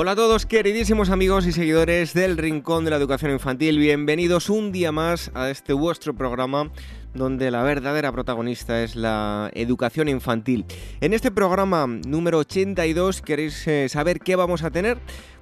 Hola a todos queridísimos amigos y seguidores del Rincón de la Educación Infantil, bienvenidos un día más a este vuestro programa donde la verdadera protagonista es la educación infantil. En este programa número 82, ¿queréis eh, saber qué vamos a tener?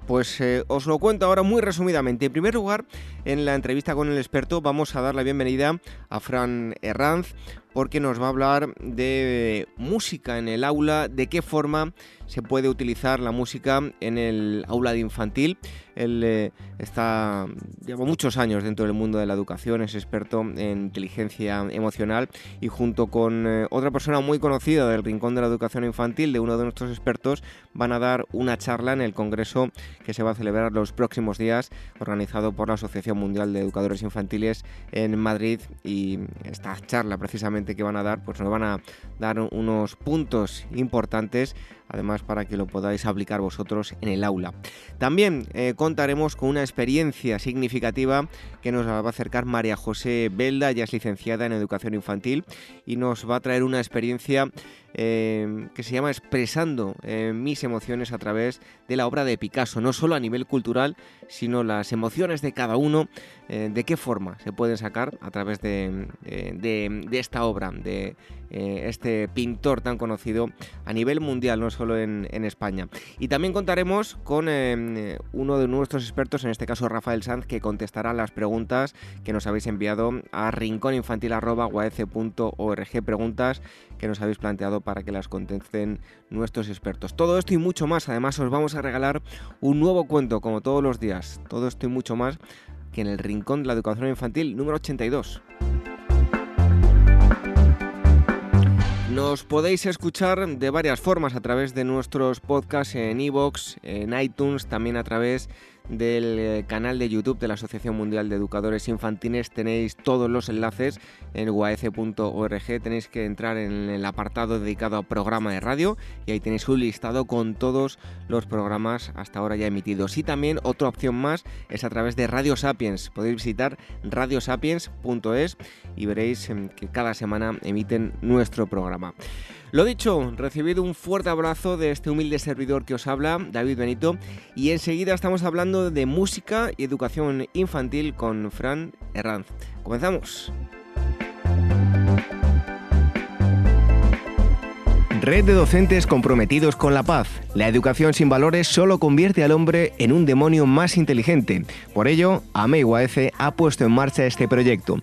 Pues eh, os lo cuento ahora muy resumidamente. En primer lugar, en la entrevista con el experto vamos a dar la bienvenida a Fran Herranz porque nos va a hablar de música en el aula, de qué forma se puede utilizar la música en el aula de infantil. Él eh, está, lleva muchos años dentro del mundo de la educación, es experto en inteligencia emocional y junto con eh, otra persona muy conocida del Rincón de la Educación Infantil, de uno de nuestros expertos, van a dar una charla en el Congreso que se va a celebrar los próximos días, organizado por la Asociación Mundial de Educadores Infantiles en Madrid. Y esta charla precisamente que van a dar, pues nos van a dar unos puntos importantes además para que lo podáis aplicar vosotros en el aula. También eh, contaremos con una experiencia significativa que nos va a acercar María José Belda, ya es licenciada en educación infantil y nos va a traer una experiencia eh, que se llama Expresando eh, mis emociones a través de la obra de Picasso, no solo a nivel cultural, sino las emociones de cada uno, de qué forma se pueden sacar a través de, esta obra, de este pintor tan conocido a nivel mundial, no solo en, España. Y también contaremos con eh, uno de nuestros expertos, en este caso Rafael Sanz, que contestará las preguntas que nos habéis enviado a rincóninfantil.org, preguntas que nos habéis planteado para que las contesten nuestros expertos. Todo esto y mucho más, además os vamos a regalar un nuevo cuento, como todos los días. Todo esto y mucho más que en el Rincón de la Educación Infantil número 82. Nos podéis escuchar de varias formas a través de nuestros podcasts en iVoox, en iTunes, también a través del eh, canal de YouTube de la Asociación Mundial de Educadores Infantiles. Tenéis todos los enlaces en uac.org. Tenéis que entrar en el apartado dedicado a programa de radio y ahí tenéis un listado con todos los programas hasta ahora ya emitidos. Y también otra opción más es a través de Radio Sapiens. Podéis visitar radiosapiens.es y veréis em, que cada semana emiten nuestro programa. Lo dicho, recibido un fuerte abrazo de este humilde servidor que os habla, David Benito, y enseguida estamos hablando de música y educación infantil con Fran Herranz. Comenzamos. Red de docentes comprometidos con la paz. La educación sin valores solo convierte al hombre en un demonio más inteligente. Por ello, AMEIUAF ha puesto en marcha este proyecto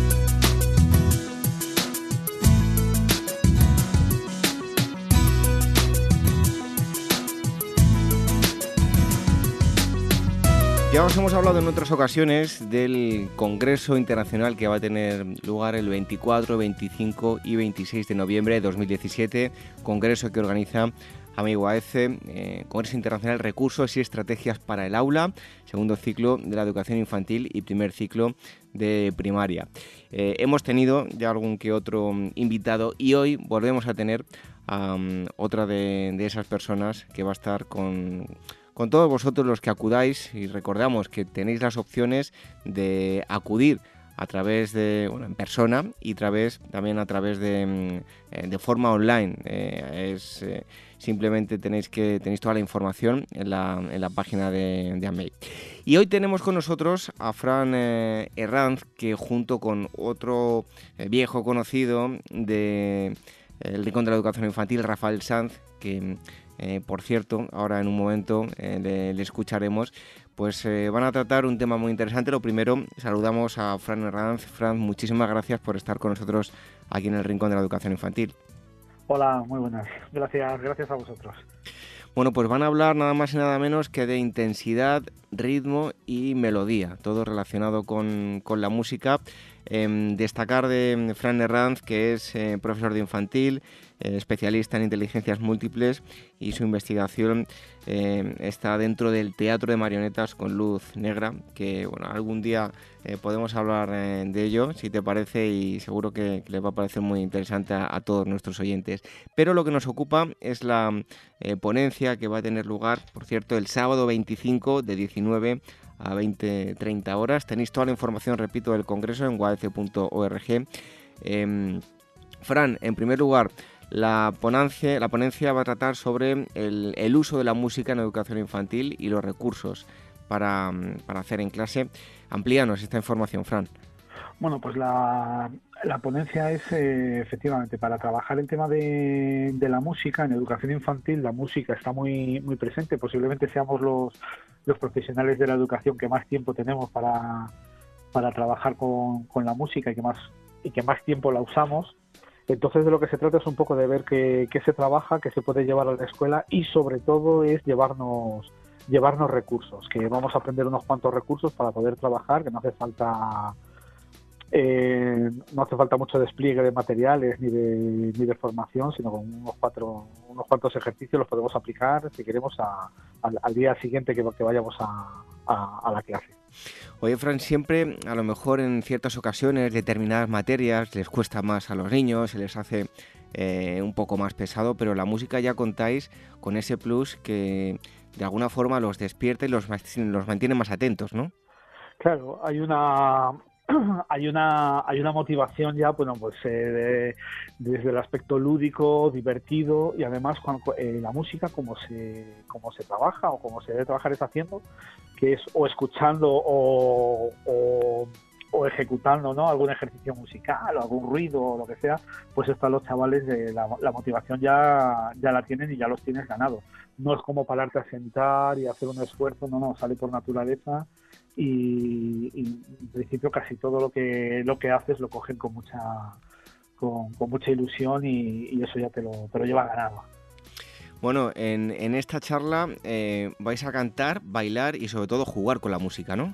Ya os hemos hablado en otras ocasiones del Congreso Internacional que va a tener lugar el 24, 25 y 26 de noviembre de 2017, congreso que organiza Amigo AEC, eh, Congreso Internacional Recursos y Estrategias para el Aula, segundo ciclo de la educación infantil y primer ciclo de primaria. Eh, hemos tenido ya algún que otro invitado y hoy volvemos a tener a otra de esas personas que va a estar con con todos vosotros los que acudáis y recordamos que tenéis las opciones de acudir a través de, bueno, en persona y través, también a través de, mm, eh, de forma online. Eh, es, eh, simplemente tenéis, que, tenéis toda la información en la, en la página de, de AMEI. Y hoy tenemos con nosotros a Fran Herranz, que junto con otro viejo conocido de Rincón de la Educación Infantil, Rafael Sanz, que eh, por cierto, ahora en un momento eh, le, escucharemos, pues eh, van a tratar un tema muy interesante. Lo primero, saludamos a Fran Herranz. Fran, muchísimas gracias por estar con nosotros aquí en el Rincón de la Educación Infantil. Hola, muy buenas. Gracias, gracias a vosotros. Bueno, pues van a hablar nada más y nada menos que de intensidad, ritmo y melodía, todo relacionado con, con la música. Em, destacar de Fran Herranz, que es eh, profesor de infantil, especialista en inteligencias múltiples y su investigación em, está dentro del teatro de marionetas con luz negra, que bueno, algún día eh, podemos hablar de ello, si te parece, y seguro que, les va a parecer muy interesante a, todos nuestros oyentes. Pero lo que nos ocupa es la ponencia que va a tener lugar, por cierto, el sábado 25 de 19 a 20-30 horas. Tenéis toda la información, repito, del Congreso en guadc.org. Em, Fran, en primer lugar, la ponencia, la ponencia va a tratar sobre el, uso de la música en educación infantil y los recursos para, para hacer en clase. Amplíanos esta información, Fran. Bueno, pues la, ponencia es eh, efectivamente para trabajar el tema de, la música en educación infantil. La música está muy, muy presente. Posiblemente seamos los, los profesionales de la educación que más tiempo tenemos para, trabajar con, la música y que más y que más tiempo la usamos. Entonces de lo que se trata es un poco de ver qué, se trabaja, qué se puede llevar a la escuela y sobre todo es llevarnos llevarnos recursos, que vamos a aprender unos cuantos recursos para poder trabajar, que no hace falta eh, no hace falta mucho despliegue de materiales ni de, ni de formación, sino con unos, cuatro, unos cuantos ejercicios los podemos aplicar, si queremos, al, día siguiente que, que vayamos a, la clase. Oye, Fran, siempre, a lo mejor en ciertas ocasiones, determinadas materias les cuesta más a los niños, se les hace eh, un poco más pesado, pero la música ya contáis con ese plus que de alguna forma los despierta y los, los mantiene más atentos, ¿no? Claro, hay una, hay una hay una motivación ya bueno pues eh, desde el aspecto lúdico divertido y además cuando, eh, la música como se como se trabaja o como se debe trabajar es haciendo que es o escuchando o, o, ejecutando no algún ejercicio musical o algún ruido o lo que sea pues esto a los chavales de la, la motivación ya ya la tienen y ya los tienes ganado no es como pararte a sentar y hacer un esfuerzo no no sale por naturaleza y, en principio casi todo lo que lo que haces lo cogen con mucha con, mucha ilusión y, eso ya te lo, te lo lleva ganado. Bueno, en, en esta charla eh, vais a cantar, bailar y sobre todo jugar con la música, ¿no?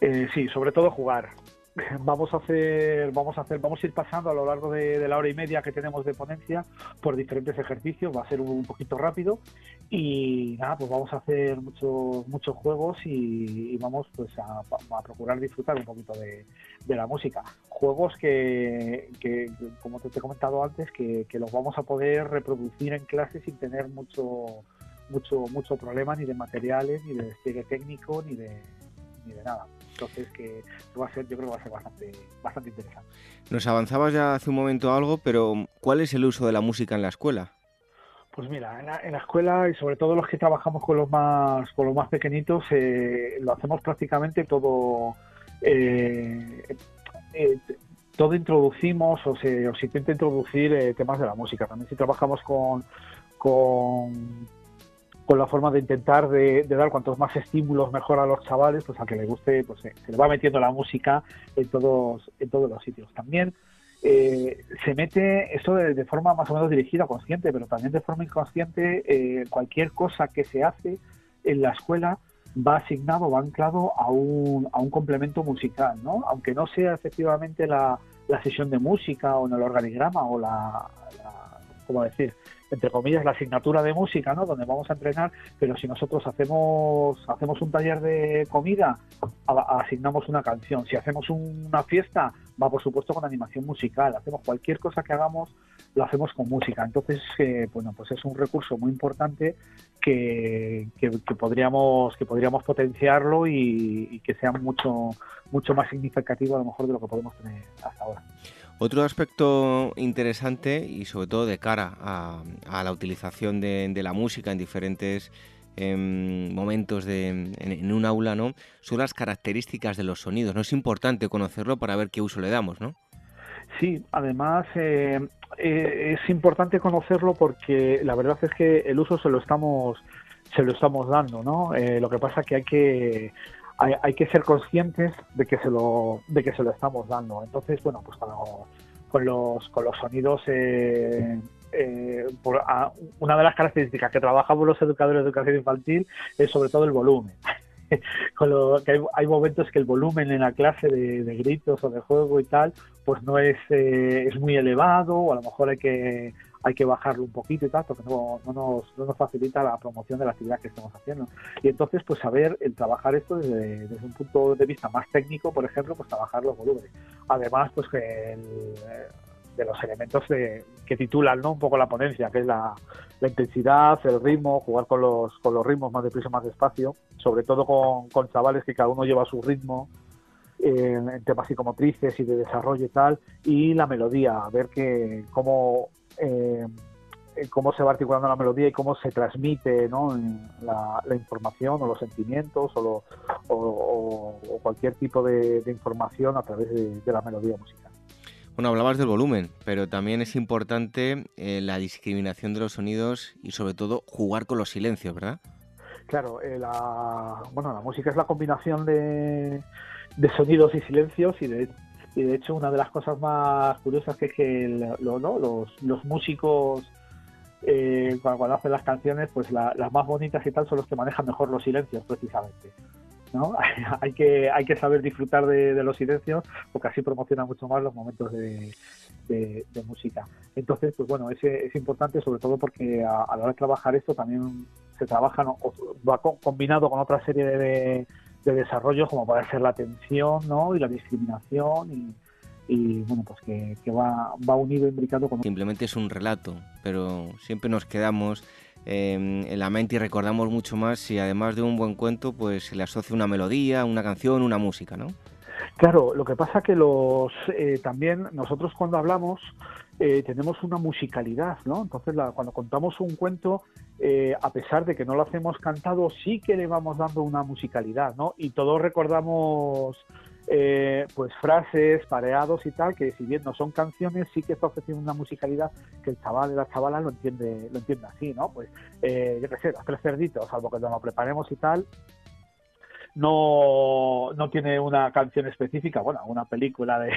Eh, sí, sobre todo jugar. vamos a hacer, vamos a hacer, vamos a ir pasando a lo largo de, la hora y media que tenemos de ponencia por diferentes ejercicios, va a ser un, poquito rápido y nada, pues vamos a hacer muchos muchos juegos y, vamos pues a, procurar disfrutar un poquito de, la música. Juegos que, como te, he comentado antes, que, los vamos a poder reproducir en clase sin tener mucho mucho mucho problema ni de materiales, ni de despliegue técnico, ni de, ni de nada. Entonces, que va a ser, yo creo que va a ser bastante, bastante interesante. Nos avanzabas ya hace un momento algo, pero ¿cuál es el uso de la música en la escuela? Pues mira, en la, escuela y sobre todo los que trabajamos con los más, con los más pequeñitos, eh, lo hacemos prácticamente todo. Eh, eh, todo introducimos o se, o se intenta introducir temas de la música. También si trabajamos con, con con la forma de intentar de, dar cuantos más estímulos mejor a los chavales, pues a que les guste, pues se, le va metiendo la música en todos, en todos los sitios. También eh, se mete esto de, forma más o menos dirigida, consciente, pero también de forma inconsciente, eh, cualquier cosa que se hace en la escuela va asignado, va anclado a un, a un complemento musical, ¿no? Aunque no sea efectivamente la, la sesión de música o en el organigrama o la, la ¿cómo decir? Entre comillas, la asignatura de música, ¿no? Donde vamos a entrenar, pero si nosotros hacemos, hacemos un taller de comida, asignamos una canción. Si hacemos una fiesta, va por supuesto con animación musical. Hacemos cualquier cosa que hagamos, lo hacemos con música. Entonces, eh, bueno, pues es un recurso muy importante que, que, podríamos, que podríamos potenciarlo y, y que sea mucho, mucho más significativo a lo mejor de lo que podemos tener hasta ahora. Otro aspecto interesante y sobre todo de cara a, la utilización de, la música en diferentes em, momentos en, un aula, ¿no? Son las características de los sonidos. No es importante conocerlo para ver qué uso le damos, ¿no? Sí, además, eh, eh, es importante conocerlo porque la verdad es que el uso se lo estamos se lo estamos dando, ¿no? Eh, lo que pasa que hay que hay, que ser conscientes de que se lo de que se lo estamos dando. Entonces, bueno, pues con los con los sonidos eh, una de las características que trabajamos los educadores de educación infantil es sobre todo el volumen. con lo que hay, momentos que el volumen en la clase de, gritos o de juego y tal, pues no es, eh, es muy elevado o a lo mejor hay que hay que bajarlo un poquito y tal, porque no, no, nos, no nos facilita la promoción de la actividad que estamos haciendo. Y entonces, pues saber el trabajar esto desde, desde un punto de vista más técnico, por ejemplo, pues trabajar los volúmenes. Además, pues que el, de los elementos que titulan ¿no? un poco la ponencia, que es la, intensidad, el ritmo, jugar con los, con los ritmos más deprisa, más despacio, sobre todo con, con chavales que cada uno lleva su ritmo en, temas psicomotrices y de desarrollo y tal, y la melodía, a ver que cómo, eh, cómo se va articulando la melodía y cómo se transmite ¿no? la, información o los sentimientos o, o, cualquier tipo de, información a través de la melodía musical. Bueno, hablabas del volumen, pero también es importante eh, la discriminación de los sonidos y sobre todo jugar con los silencios, ¿verdad? Claro, eh, la, bueno, la música es la combinación de, sonidos y silencios y de, y de hecho una de las cosas más curiosas es que los, músicos eh, cuando, hacen las canciones, pues las más bonitas y tal son los que manejan mejor los silencios precisamente. ¿no? hay, que, hay que saber disfrutar de, los silencios porque así promociona mucho más los momentos de, música. Entonces, pues bueno, es, es importante sobre todo porque a, la hora de trabajar esto también se trabaja, va combinado con otra serie de, desarrollos como puede ser la tensión ¿no? y la discriminación y, bueno, pues que, va, va unido, imbricado con... Simplemente es un relato, pero siempre nos quedamos Em, en la mente y recordamos mucho más si además de un buen cuento pues se le asocia una melodía, una canción, una música, ¿no? Claro, lo que pasa que los eh, también nosotros cuando hablamos eh, tenemos una musicalidad, ¿no? Entonces cuando contamos un cuento, eh, a pesar de que no lo hacemos cantado, sí que le vamos dando una musicalidad, ¿no? Y todos recordamos eh, pues frases, pareados y tal, que si bien no son canciones, sí que está ofreciendo una musicalidad que el chaval y la chavala lo entiende, lo entiende así, ¿no? Pues, yo qué sé, los tres cerditos, salvo que nos lo preparemos y tal, no, no tiene una canción específica, bueno, una película de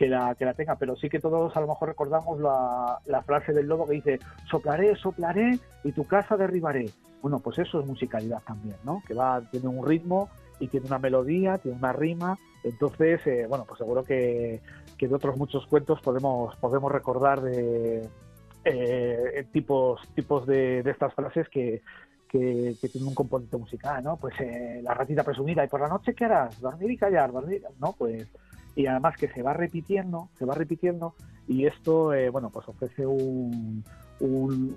que la, que la tenga, pero sí que todos a lo mejor recordamos la, frase del lobo que dice, soplaré, soplaré y tu casa derribaré. Bueno, pues eso es musicalidad también, ¿no? Que va, tiene un ritmo y tiene una melodía, tiene una rima. Entonces, eh, bueno, pues seguro que, que, de otros muchos cuentos podemos, podemos recordar de eh, tipos, tipos de, estas frases que, que, tienen un componente musical, ¿no? Pues eh, la ratita presumida, ¿y por la noche qué harás? Dormir y callar, dormir, ¿no? Pues, y además que se va repitiendo, se va repitiendo, y esto, bueno, pues ofrece un, un,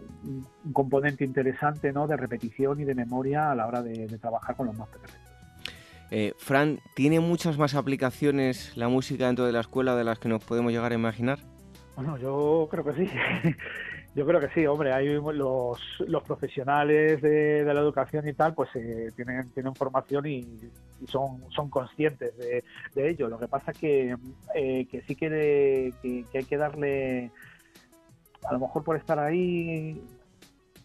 componente interesante, ¿no? De repetición y de memoria a la hora de, de trabajar con los más pequeños. Eh, Fran, ¿tiene muchas más aplicaciones la música dentro de la escuela de las que nos podemos llegar a imaginar? Bueno, yo creo que sí. Yo creo que sí, hombre, hay los, profesionales de, la educación y tal, pues eh, tienen, tienen formación y, son, conscientes de, ello. Lo que pasa que, eh, que sí que, hay que darle, a lo mejor por estar ahí,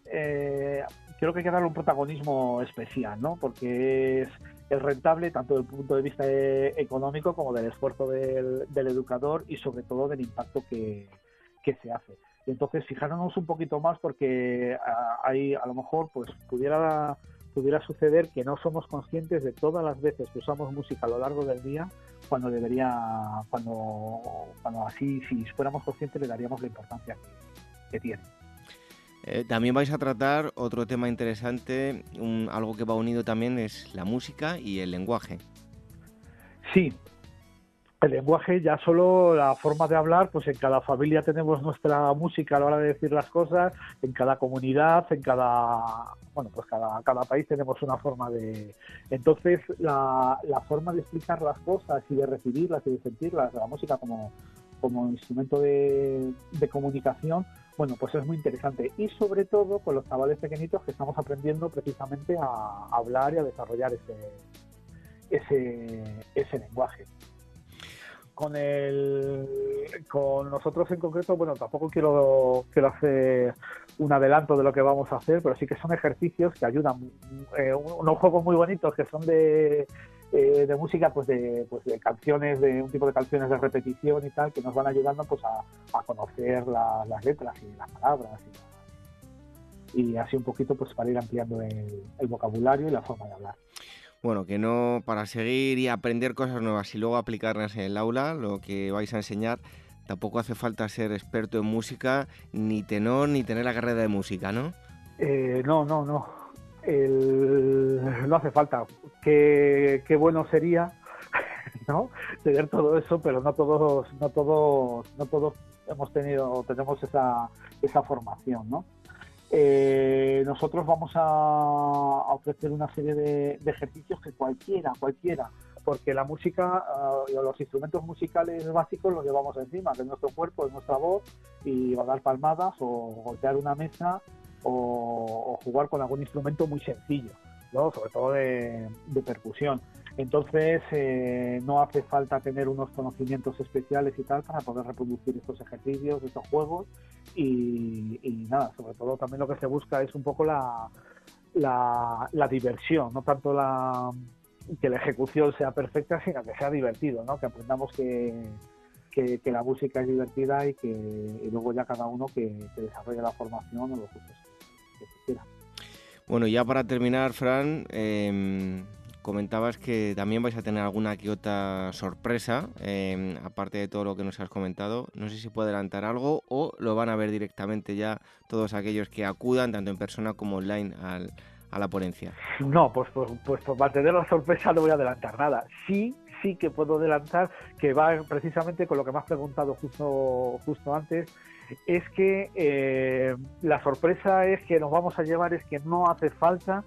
eh, creo que hay que darle un protagonismo especial, ¿no? Porque es es rentable tanto desde el punto de vista eh, económico como del esfuerzo del, educador y sobre todo del impacto que, se hace. Entonces fijarnos un poquito más porque hay a lo mejor pues pudiera pudiera suceder que no somos conscientes de todas las veces que usamos música a lo largo del día cuando debería cuando cuando así si fuéramos conscientes le daríamos la importancia que tiene. Eh, también vais a tratar otro tema interesante, algo que va unido también es la música y el lenguaje. Sí, el lenguaje ya solo la forma de hablar, pues en cada familia tenemos nuestra música a la hora de decir las cosas, en cada comunidad, en cada, bueno, pues cada, cada país tenemos una forma de... Entonces la, la forma de explicar las cosas y de recibirlas y de sentirlas, la música como, como instrumento de, de comunicación, bueno, pues es muy interesante y sobre todo con los chavales pequeñitos que estamos aprendiendo precisamente a hablar y a desarrollar ese, ese, ese lenguaje. Con el con nosotros en concreto, bueno, tampoco quiero, quiero hacer un adelanto de lo que vamos a hacer, pero sí que son ejercicios que ayudan, eh, unos juegos muy bonitos que son de, eh, de música, pues de, pues de canciones, de un tipo de canciones de repetición y tal, que nos van ayudando pues a, conocer las letras y las palabras y, así un poquito pues para ir ampliando el vocabulario y la forma de hablar bueno, que no para seguir y aprender cosas nuevas y luego aplicarlas en el aula, lo que vais a enseñar, tampoco hace falta ser experto en música, ni tenor, ni tener la carrera de música, ¿no? Eh, no, no, no. No hace falta. Qué, qué bueno sería, ¿no? Tener todo eso, pero no todos, no todos, no todos hemos tenido, tenemos esa, esa formación, ¿no? Eh, nosotros vamos a, ofrecer una serie de, ejercicios que cualquiera, cualquiera, porque la música, uh, los instrumentos musicales básicos los llevamos encima, de nuestro cuerpo, de nuestra voz, y a dar palmadas o golpear una mesa o, jugar con algún instrumento muy sencillo, ¿no? sobre todo de, percusión. Entonces, eh, no hace falta tener unos conocimientos especiales y tal para poder reproducir estos ejercicios, estos juegos y, nada, sobre todo también lo que se busca es un poco la, diversión, no tanto que la ejecución sea perfecta, sino que sea divertido, ¿no? que aprendamos que, la música es divertida y que luego ya cada uno que, desarrolle la formación o los gustos que, quiera. Bueno, ya para terminar, Fran, eh, comentabas que también vais a tener alguna que otra sorpresa, em, aparte de todo lo que nos has comentado. No sé si puede adelantar algo o lo van a ver directamente ya todos aquellos que acudan, tanto en persona como online, a la ponencia. No, pues, pues, pues por mantener la sorpresa no voy a adelantar nada. Sí, sí que puedo adelantar que va precisamente con lo que me has preguntado justo, justo antes, es que eh, la sorpresa es que nos vamos a llevar es que no hace falta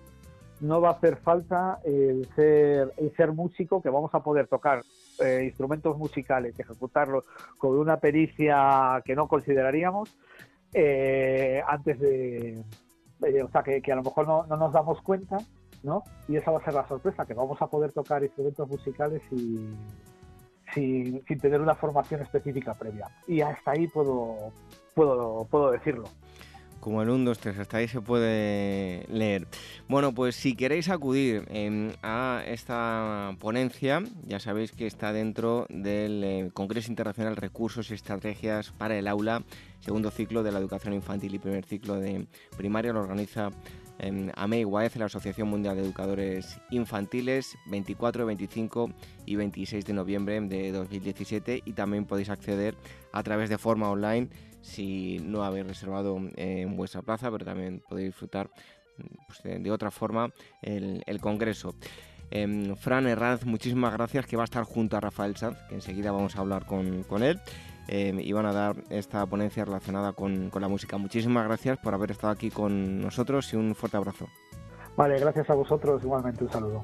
no va a hacer falta el ser, el ser músico, que vamos a poder tocar eh, instrumentos musicales ejecutarlos con una pericia que no consideraríamos eh, antes de... Eh, o sea, que, a lo mejor no, nos damos cuenta, ¿no? Y esa va a ser la sorpresa, que vamos a poder tocar instrumentos musicales y, sin, sin tener una formación específica previa. Y hasta ahí puedo, puedo, puedo decirlo como el 1, 2, 3, hasta ahí se puede leer. Bueno, pues si queréis acudir em, a esta ponencia, ya sabéis que está dentro del eh, Congreso Internacional Recursos y Estrategias para el Aula, segundo ciclo de la educación infantil y primer ciclo de primaria, lo organiza eh, AMEI la Asociación Mundial de Educadores Infantiles, 24, 25 y 26 de noviembre de 2017 y también podéis acceder a través de forma online si no habéis reservado eh, en vuestra plaza, pero también podéis disfrutar pues, de, otra forma el, Congreso. Em, Fran Herranz, muchísimas gracias, que va a estar junto a Rafael Sanz, que enseguida vamos a hablar con, él. Em, y van a dar esta ponencia relacionada con, con la música. Muchísimas gracias por haber estado aquí con nosotros y un fuerte abrazo. Vale, gracias a vosotros, igualmente un saludo.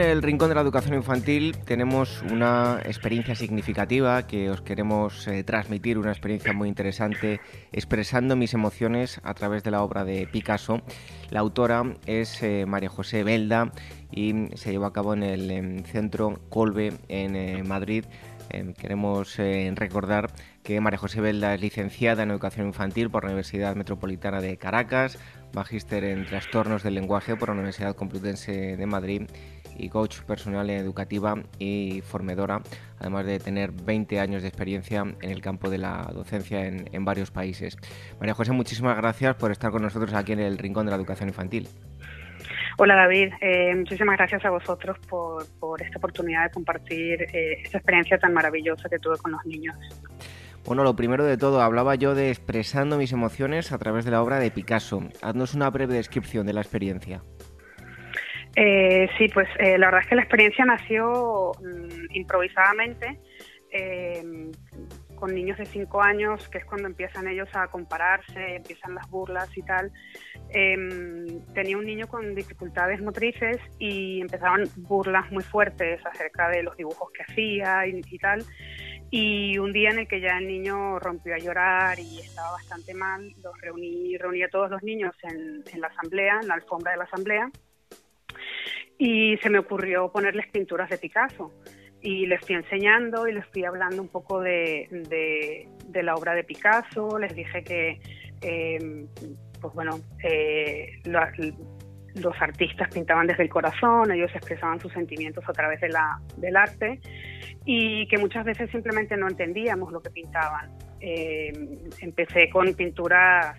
En el Rincón de la Educación Infantil tenemos una experiencia significativa que os queremos eh, transmitir, una experiencia muy interesante, expresando mis emociones a través de la obra de Picasso. La autora es eh, María José Belda y se llevó a cabo en el em, Centro Colbe en eh, Madrid. Em, queremos recordar que María José Belda es licenciada en Educación Infantil por la Universidad Metropolitana de Caracas, magíster en Trastornos del Lenguaje por la Universidad Complutense de Madrid y coach personal educativa y formadora, además de tener 20 años de experiencia en el campo de la docencia en, varios países. María José, muchísimas gracias por estar con nosotros aquí en el Rincón de la Educación Infantil. Hola David, eh, muchísimas gracias a vosotros por, esta oportunidad de compartir eh, esta experiencia tan maravillosa que tuve con los niños. Bueno, lo primero de todo, hablaba yo de expresando mis emociones a través de la obra de Picasso. Haznos una breve descripción de la experiencia. Eh, sí, pues eh, la verdad es que la experiencia nació mm, improvisadamente. Eh, con niños de 5 años, que es cuando empiezan ellos a compararse, empiezan las burlas y tal, em, tenía un niño con dificultades motrices y empezaban burlas muy fuertes acerca de los dibujos que hacía y, tal. Y un día en el que ya el niño rompió a llorar y estaba bastante mal, los reuní, reuní a todos los niños en, en la asamblea, en la alfombra de la asamblea, y se me ocurrió ponerles pinturas de Picasso. Y les fui enseñando y les fui hablando un poco de, la obra de Picasso, les dije que, eh, pues bueno, eh, los artistas pintaban desde el corazón, ellos expresaban sus sentimientos a través de la, del arte. Y que muchas veces simplemente no entendíamos lo que pintaban. Eh, empecé con pinturas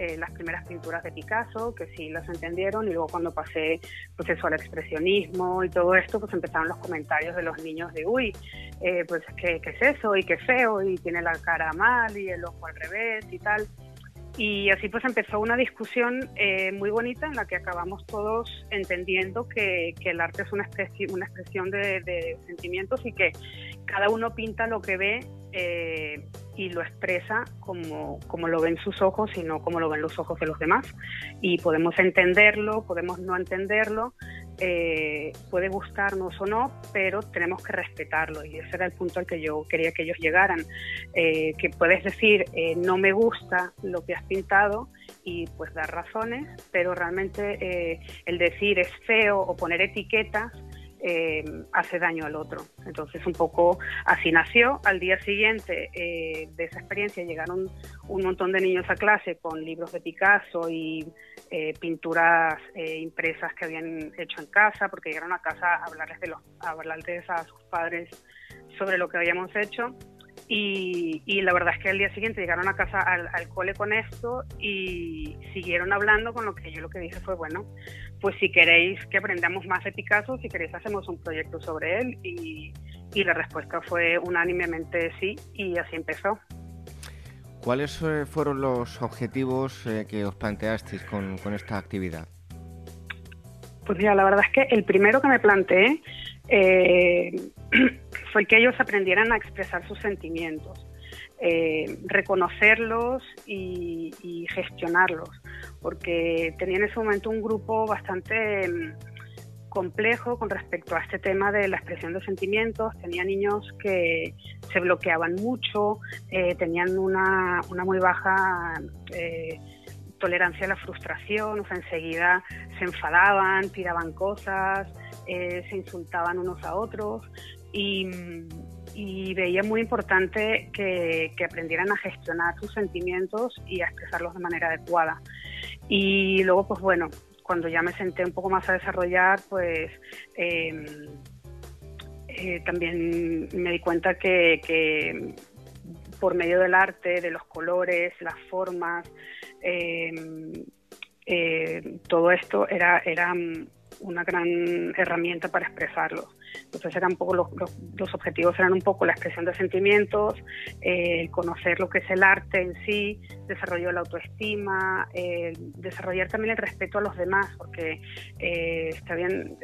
eh, las primeras pinturas de Picasso, que sí las entendieron, y luego cuando pasé pues eso al expresionismo y todo esto, pues empezaron los comentarios de los niños de, uy, eh, pues ¿qué, ¿qué, es eso? Y qué feo, y tiene la cara mal, y el ojo al revés y tal. Y así pues empezó una discusión eh, muy bonita en la que acabamos todos entendiendo que, que el arte es una, expresión, una expresión de, de, sentimientos y que cada uno pinta lo que ve eh, y lo expresa como, como lo ven sus ojos y no como lo ven los ojos de los demás. Y podemos entenderlo, podemos no entenderlo, eh, puede gustarnos o no, pero tenemos que respetarlo y ese era el punto al que yo quería que ellos llegaran, eh, que puedes decir eh, no me gusta lo que has pintado y pues dar razones, pero realmente el decir es feo o poner etiquetas eh, hace daño al otro. Entonces, un poco así nació. Al día siguiente eh, de esa experiencia llegaron un montón de niños a clase con libros de Picasso y eh, pinturas impresas que habían hecho en casa, porque llegaron a casa a hablarles, de los, a hablarles a sus padres sobre lo que habíamos hecho. Y, la verdad es que al día siguiente llegaron a casa al, al, cole con esto y siguieron hablando con lo que yo lo que dije fue, bueno, pues si queréis que aprendamos más de Picasso, si queréis hacemos un proyecto sobre él y, la respuesta fue unánimemente sí y así empezó. ¿Cuáles eh, fueron los objetivos eh, que os planteasteis con, esta actividad? Pues mira, la verdad es que el primero que me planteé eh, fue que ellos aprendieran a expresar sus sentimientos. Eh, reconocerlos y, gestionarlos, porque tenía en ese momento un grupo bastante mm, complejo con respecto a este tema de la expresión de sentimientos. Tenía niños que se bloqueaban mucho, eh, tenían una, muy baja eh, tolerancia a la frustración, o sea, enseguida se enfadaban, tiraban cosas, se insultaban unos a otros y veía muy importante que, aprendieran a gestionar sus sentimientos y a expresarlos de manera adecuada. Y luego, pues bueno, cuando ya me senté un poco más a desarrollar, pues em, eh, también me di cuenta que, por medio del arte, de los colores, las formas, em, eh, todo esto era, era una gran herramienta para expresarlos. Entonces eran un poco los, los, objetivos eran un poco la expresión de sentimientos, eh, conocer lo que es el arte en sí, desarrollo la autoestima, eh, desarrollar también el respeto a los demás, porque eh, está bien,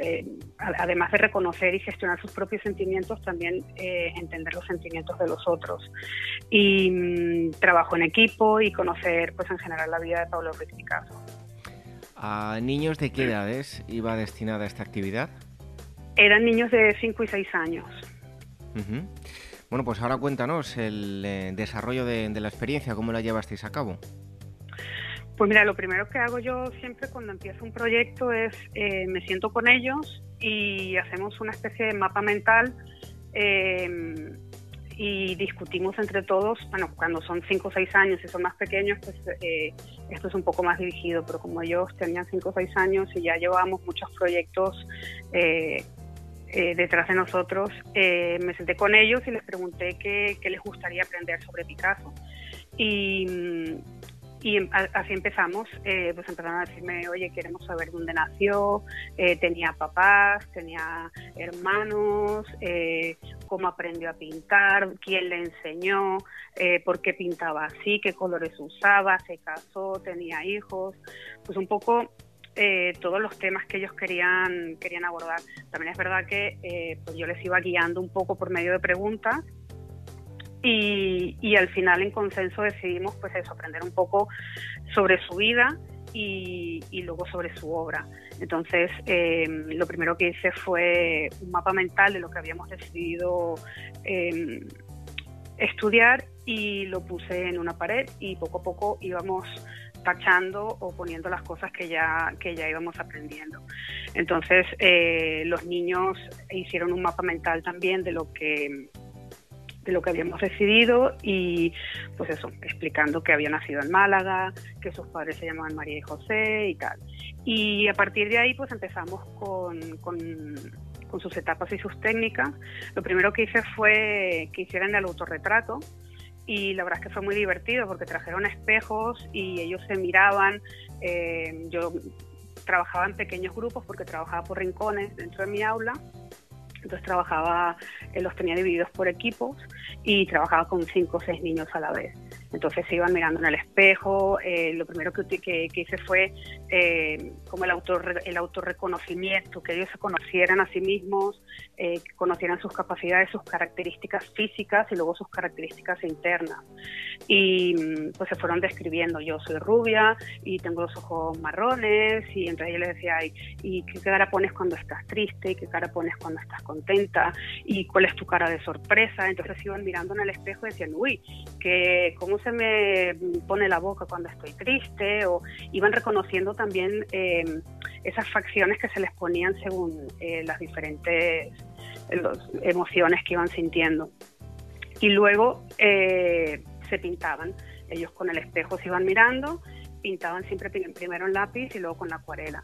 además de reconocer y gestionar sus propios sentimientos, también entender los sentimientos de los otros. Y mm, trabajo en equipo y conocer, pues en general, la vida de Pablo Ruiz Picasso. ¿A niños de qué edades iba destinada esta actividad? Eran niños de 5 y 6 años. Bueno, pues ahora cuéntanos el eh, desarrollo de, la experiencia, ¿cómo la llevasteis a cabo? Pues mira, lo primero que hago yo siempre cuando empiezo un proyecto es eh, me siento con ellos y hacemos una especie de mapa mental eh, y discutimos entre todos, bueno, cuando son 5 o 6 años y son más pequeños, pues esto es un poco más dirigido, pero como ellos tenían 5 o 6 años y ya llevábamos muchos proyectos eh, detrás de nosotros, eh, me senté con ellos y les pregunté qué, les gustaría aprender sobre Picasso. Y, y así empezamos, eh, pues empezaron a decirme, oye, queremos saber dónde nació, tenía papás, tenía hermanos, cómo aprendió a pintar, quién le enseñó, por qué pintaba así, qué colores usaba, se casó, tenía hijos, pues un poco eh, todos los temas que ellos querían, querían abordar. También es verdad que eh, pues yo les iba guiando un poco por medio de preguntas Y, y al final en consenso decidimos pues eso, aprender un poco sobre su vida y, y luego sobre su obra. Entonces, eh, lo primero que hice fue un mapa mental de lo que habíamos decidido eh, estudiar y lo puse en una pared y poco a poco íbamos tachando o poniendo las cosas que ya, que ya íbamos aprendiendo. Entonces, eh, los niños hicieron un mapa mental también de lo que de lo que habíamos decidido y pues eso, explicando que había nacido en Málaga, que sus padres se llamaban María y José y tal. Y a partir de ahí pues empezamos con, con, con sus etapas y sus técnicas. Lo primero que hice fue que hicieran el autorretrato y la verdad es que fue muy divertido porque trajeron espejos y ellos se miraban. Eh, yo trabajaba en pequeños grupos porque trabajaba por rincones dentro de mi aula. Entonces trabajaba, eh, los tenía divididos por equipos y trabajaba con cinco o seis niños a la vez. Entonces se iban mirando en el espejo. Eh, lo primero que, que, que hice fue eh, como el, autor, el autorreconocimiento, que ellos se conocieran a sí mismos, eh, conocieran sus capacidades, sus características físicas y luego sus características internas. Y mm, pues se fueron describiendo. Yo soy rubia y tengo los ojos marrones y entonces yo les decía, ¿y qué cara pones cuando estás triste? ¿Y qué cara pones cuando estás contenta? ¿Y cuál es tu cara de sorpresa? Entonces iban mirando en el espejo y decían, uy, que cómo se me pone la boca cuando estoy triste, o iban reconociendo también eh, esas facciones que se les ponían según eh, las diferentes emociones que iban sintiendo. Y luego eh, se pintaban, ellos con el espejo se iban mirando, pintaban siempre primero en lápiz y luego con la acuarela.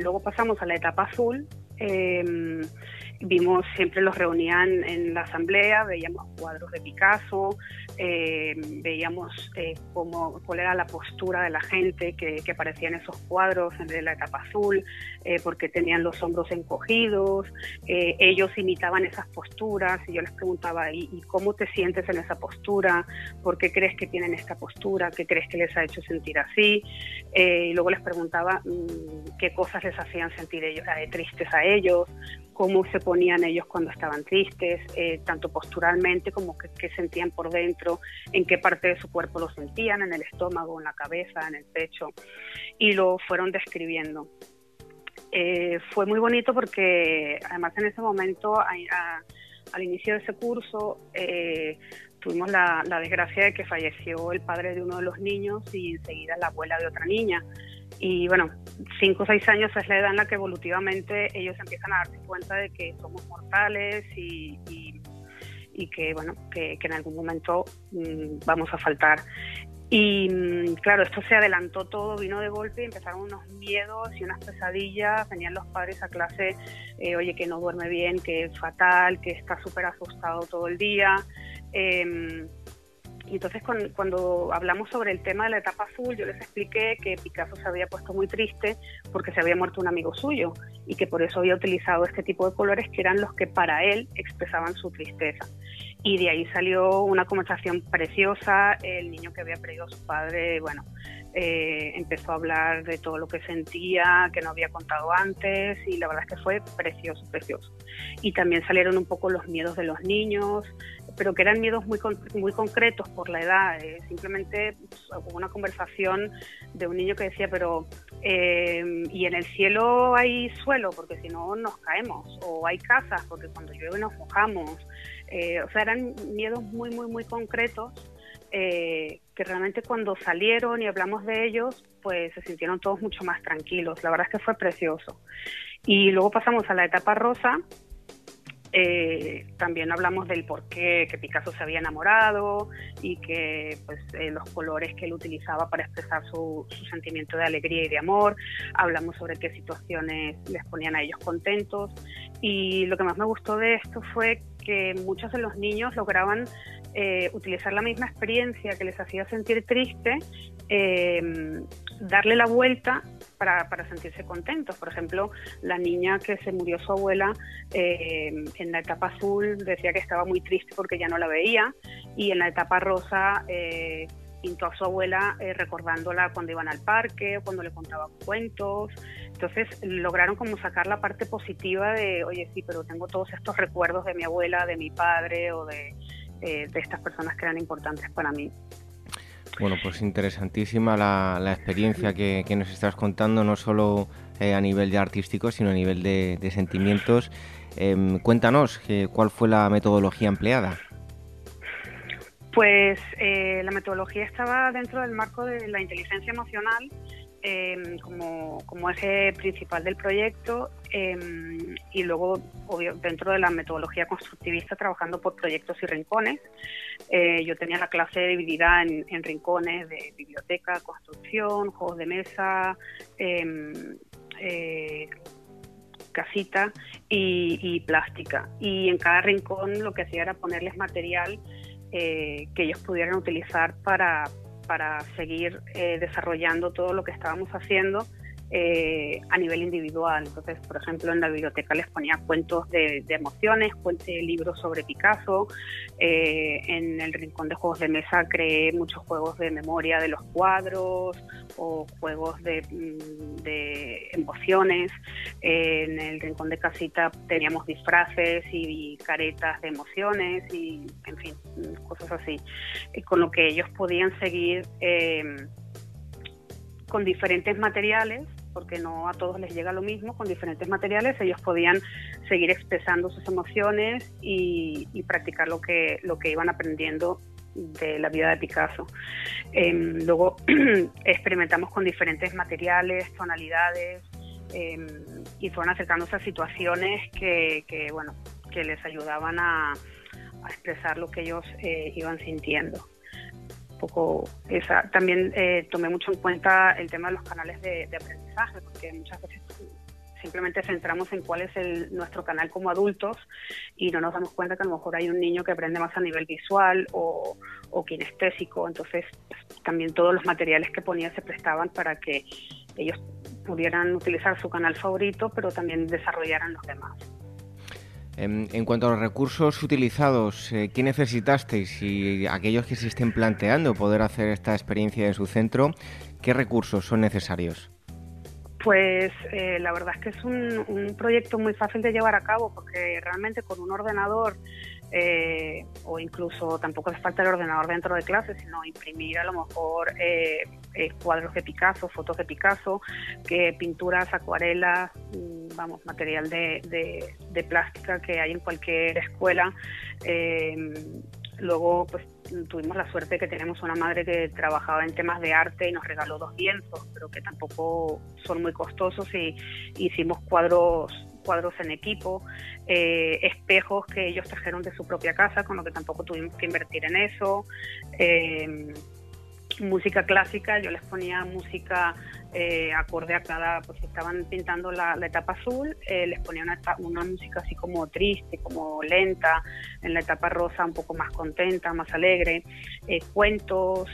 luego pasamos a la etapa azul vimos, siempre los reunían en la asamblea, veíamos cuadros de Picasso, eh, veíamos eh, cómo, cuál era la postura de la gente que, que aparecía en esos cuadros de la etapa azul, eh, porque tenían los hombros encogidos, ellos imitaban esas posturas y yo les preguntaba, ¿y, cómo te sientes en esa postura? ¿Por qué crees que tienen esta postura? ¿Qué crees que les ha hecho sentir así? y luego les preguntaba mm, qué cosas les hacían sentir ellos, tristes a ellos, cómo se ponían ellos cuando estaban tristes, eh, tanto posturalmente como qué sentían por dentro, en qué parte de su cuerpo lo sentían, en el estómago, en la cabeza, en el pecho, y lo fueron describiendo. Eh, fue muy bonito porque además en ese momento, al inicio de ese curso, eh, tuvimos la, la desgracia de que falleció el padre de uno de los niños y enseguida la abuela de otra niña. Y bueno, cinco o seis años es la edad en la que evolutivamente ellos empiezan a darse cuenta de que somos mortales y, y, que, bueno, que, en algún momento mm, vamos a faltar. Y mm, claro, esto se adelantó todo, vino de golpe y empezaron unos miedos y unas pesadillas. Venían los padres a clase, eh, oye, que no duerme bien, que es fatal, que está súper asustado todo el día. Eh, y entonces cuando hablamos sobre el tema de la etapa azul, yo les expliqué que Picasso se había puesto muy triste porque se había muerto un amigo suyo y que por eso había utilizado este tipo de colores que eran los que para él expresaban su tristeza. Y de ahí salió una conversación preciosa, el niño que había perdido a su padre, bueno, eh, empezó a hablar de todo lo que sentía, que no había contado antes, y la verdad es que fue precioso, precioso. Y también salieron un poco los miedos de los niños, pero que eran miedos muy, muy concretos por la edad. Eh, simplemente pues, una conversación de un niño que decía, pero eh, ¿y en el cielo hay suelo? Porque si no nos caemos, o hay casas, porque cuando llueve nos mojamos. o sea, eran miedos muy, muy, muy concretos eh, que realmente cuando salieron y hablamos de ellos, pues se sintieron todos mucho más tranquilos. La verdad es que fue precioso. Y luego pasamos a la etapa rosa. Eh, también hablamos del por qué que Picasso se había enamorado y que pues, eh, los colores que él utilizaba para expresar su, sentimiento de alegría y de amor. Hablamos sobre qué situaciones les ponían a ellos contentos. Y lo que más me gustó de esto fue que muchos de los niños lograban eh, utilizar la misma experiencia que les hacía sentir triste, darle la vuelta para, para, sentirse contentos. Por ejemplo, la niña que se murió su abuela eh, en la etapa azul decía que estaba muy triste porque ya no la veía y en la etapa rosa pintó a su abuela recordándola cuando iban al parque o cuando le contaba cuentos. Entonces lograron como sacar la parte positiva de, oye, sí, pero tengo todos estos recuerdos de mi abuela, de mi padre o de de estas personas que eran importantes para mí. Bueno, pues interesantísima la, experiencia que, nos estás contando, no solo a nivel de artístico, sino a nivel de, sentimientos. Em, cuéntanos, ¿cuál fue la metodología empleada? Pues eh, la metodología estaba dentro del marco de la inteligencia emocional em, como, eje principal del proyecto em, y luego obvio, dentro de la metodología constructivista trabajando por proyectos y rincones. Eh, yo tenía la clase dividida en, en, rincones de biblioteca, construcción, juegos de mesa, em, eh, casita y, y plástica. Y en cada rincón lo que hacía era ponerles material eh, que ellos pudieran utilizar para, para seguir eh, desarrollando todo lo que estábamos haciendo eh, a nivel individual. Entonces, por ejemplo, en la biblioteca les ponía cuentos de, emociones, libros sobre Picasso. Eh, en el rincón de juegos de mesa creé muchos juegos de memoria de los cuadros o juegos de, mm, emociones. en el rincón de casita teníamos disfraces y, caretas de emociones y, en fin, cosas así. con lo que ellos podían seguir eh, con diferentes materiales porque no a todos les llega lo mismo, con diferentes materiales ellos podían seguir expresando sus emociones y, practicar lo que, lo que iban aprendiendo de la vida de Picasso. Em, luego experimentamos con diferentes materiales, tonalidades em, y fueron acercándose a situaciones que, bueno, que les ayudaban a, expresar lo que ellos eh, iban sintiendo poco esa. También eh, tomé mucho en cuenta el tema de los canales de, aprendizaje, porque muchas veces simplemente centramos en cuál es nuestro canal como adultos y no nos damos cuenta que a lo mejor hay un niño que aprende más a nivel visual o, o kinestésico. Entonces, pues, también todos los materiales que ponía se prestaban para que ellos pudieran utilizar su canal favorito, pero también desarrollaran los demás. Em, en, cuanto a los recursos utilizados, eh, ¿qué necesitasteis? Y aquellos que se estén planteando poder hacer esta experiencia en su centro, ¿qué recursos son necesarios? Pues eh, la verdad es que es un, proyecto muy fácil de llevar a cabo porque realmente con un ordenador eh, o incluso tampoco hace falta el ordenador dentro de clase, sino imprimir a lo mejor cuadros de Picasso, fotos de Picasso, que pinturas, acuarelas, mm, vamos, material de, de, plástica que hay en cualquier escuela. Luego, pues tuvimos la suerte que tenemos una madre que trabajaba en temas de arte y nos regaló dos lienzos, pero que tampoco son muy costosos y hicimos cuadros cuadros en equipo, eh, espejos que ellos trajeron de su propia casa, con lo que tampoco tuvimos que invertir en eso. Em, música clásica, yo les ponía música eh, acorde a cada, pues estaban pintando la, etapa azul, eh, les ponía una, una, música así como triste, como lenta, en la etapa rosa un poco más contenta, más alegre, eh, cuentos,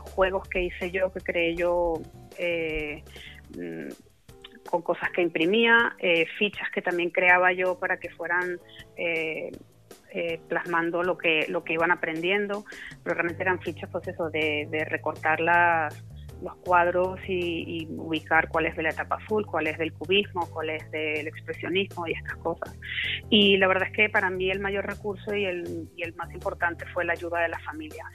juegos que hice yo, que creé yo mm, con cosas que imprimía, fichas que también creaba yo para que fueran eh, plasmando lo que, lo que iban aprendiendo, pero realmente eran fichas pues eso, de, de recortar las, los cuadros y, ubicar cuál es de la etapa azul, cuál es del cubismo, cuál es del expresionismo y estas cosas. Y la verdad es que para mí el mayor recurso y el, y el más importante fue la ayuda de las familias,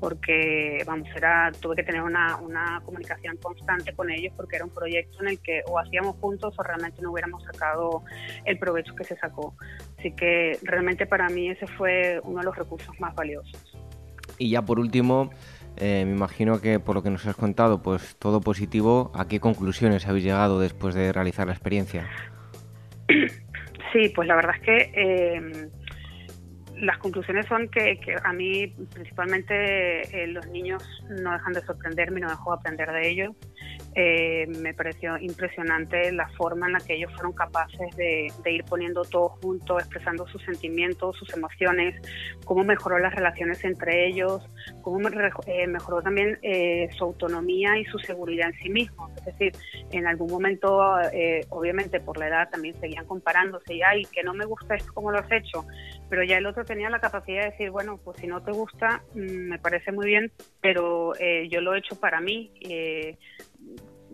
porque vamos, era, tuve que tener una, una comunicación constante con ellos porque era un proyecto en el que o hacíamos juntos o realmente no hubiéramos sacado el provecho que se sacó. Así que realmente para mí ese fue uno de los recursos más valiosos. Y ya por último, eh, me imagino que por lo que nos has contado, pues todo positivo. ¿A qué conclusiones habéis llegado después de realizar la experiencia? Sí, pues la verdad es que eh, las conclusiones son que, a mí principalmente eh, los niños no dejan de sorprenderme y no dejo de aprender de ellos. Eh, me pareció impresionante la forma en la que ellos fueron capaces de, ir poniendo todo junto, expresando sus sentimientos, sus emociones, cómo mejoró las relaciones entre ellos, cómo eh, mejoró también eh, su autonomía y su seguridad en sí mismos. Es decir, en algún momento, obviamente por la edad, también seguían comparándose y, ay, que no me gusta esto como lo has hecho, pero ya el otro tenía la capacidad de decir, bueno, pues si no te gusta, mm, me parece muy bien, pero yo lo he hecho para mí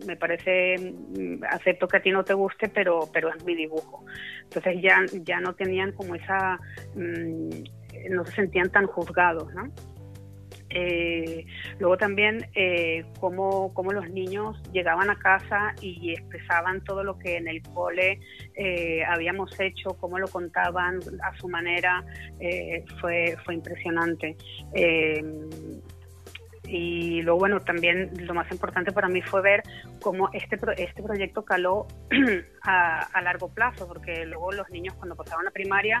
me parece, mm, acepto que a ti no te guste, pero, pero es mi dibujo. Entonces ya, ya no tenían como esa, mm, no se sentían tan juzgados, ¿no? Eh, luego también eh, cómo, los niños llegaban a casa y expresaban todo lo que en el cole eh, habíamos hecho, cómo lo contaban a su manera, eh, fue, fue impresionante. Y luego, bueno, también lo más importante para mí fue ver cómo este, este proyecto caló a, largo plazo, porque luego los niños cuando pasaban a primaria,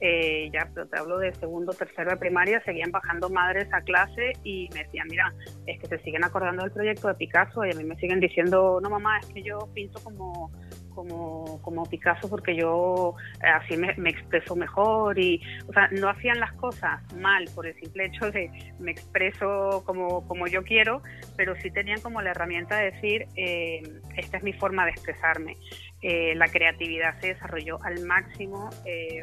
eh, ya te hablo de segundo, tercero de primaria, seguían bajando madres a clase y me decían, mira, es que se siguen acordando del proyecto de Picasso y a mí me siguen diciendo, no mamá, es que yo pinto como como, como Picasso porque yo eh, así me, expreso mejor y, o sea, no hacían las cosas mal por el simple hecho de me expreso como, como yo quiero, pero sí tenían como la herramienta de decir, eh, esta es mi forma de expresarme. Eh, la creatividad se desarrolló al máximo,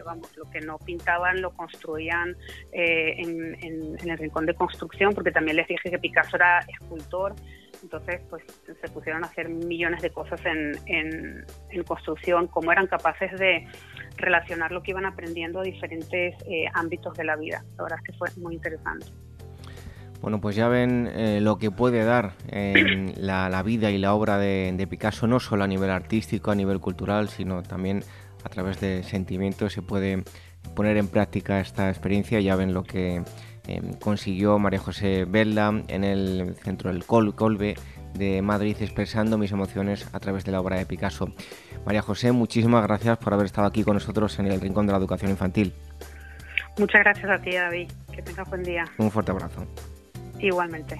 vamos, lo que no pintaban lo construían en, en el rincón de construcción, porque también les dije que Picasso era escultor, entonces, pues se pusieron a hacer millones de cosas en, en, construcción, cómo eran capaces de relacionar lo que iban aprendiendo a diferentes eh, ámbitos de la vida. La verdad es que fue muy interesante. Bueno, pues ya ven eh, lo que puede dar en la, vida y la obra de, de, Picasso, no solo a nivel artístico, a nivel cultural, sino también a través de sentimientos se puede poner en práctica esta experiencia. Ya ven lo que Em, consiguió María José Belda en el centro del Col Colbe de Madrid expresando mis emociones a través de la obra de Picasso. María José, muchísimas gracias por haber estado aquí con nosotros en el Rincón de la Educación Infantil. Muchas gracias a ti, David. Que tengas buen día. Un fuerte abrazo. Igualmente.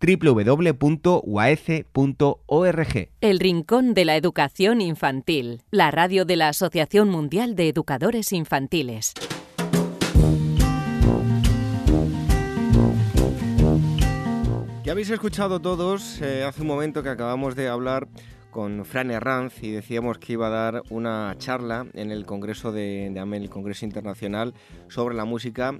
www.uaece.org. El Rincón de la Educación Infantil, la radio de la Asociación Mundial de Educadores Infantiles. Ya habéis escuchado todos eh, hace un momento que acabamos de hablar con Fran Herranz y decíamos que iba a dar una charla en el Congreso de, de AMEL, el Congreso Internacional, sobre la música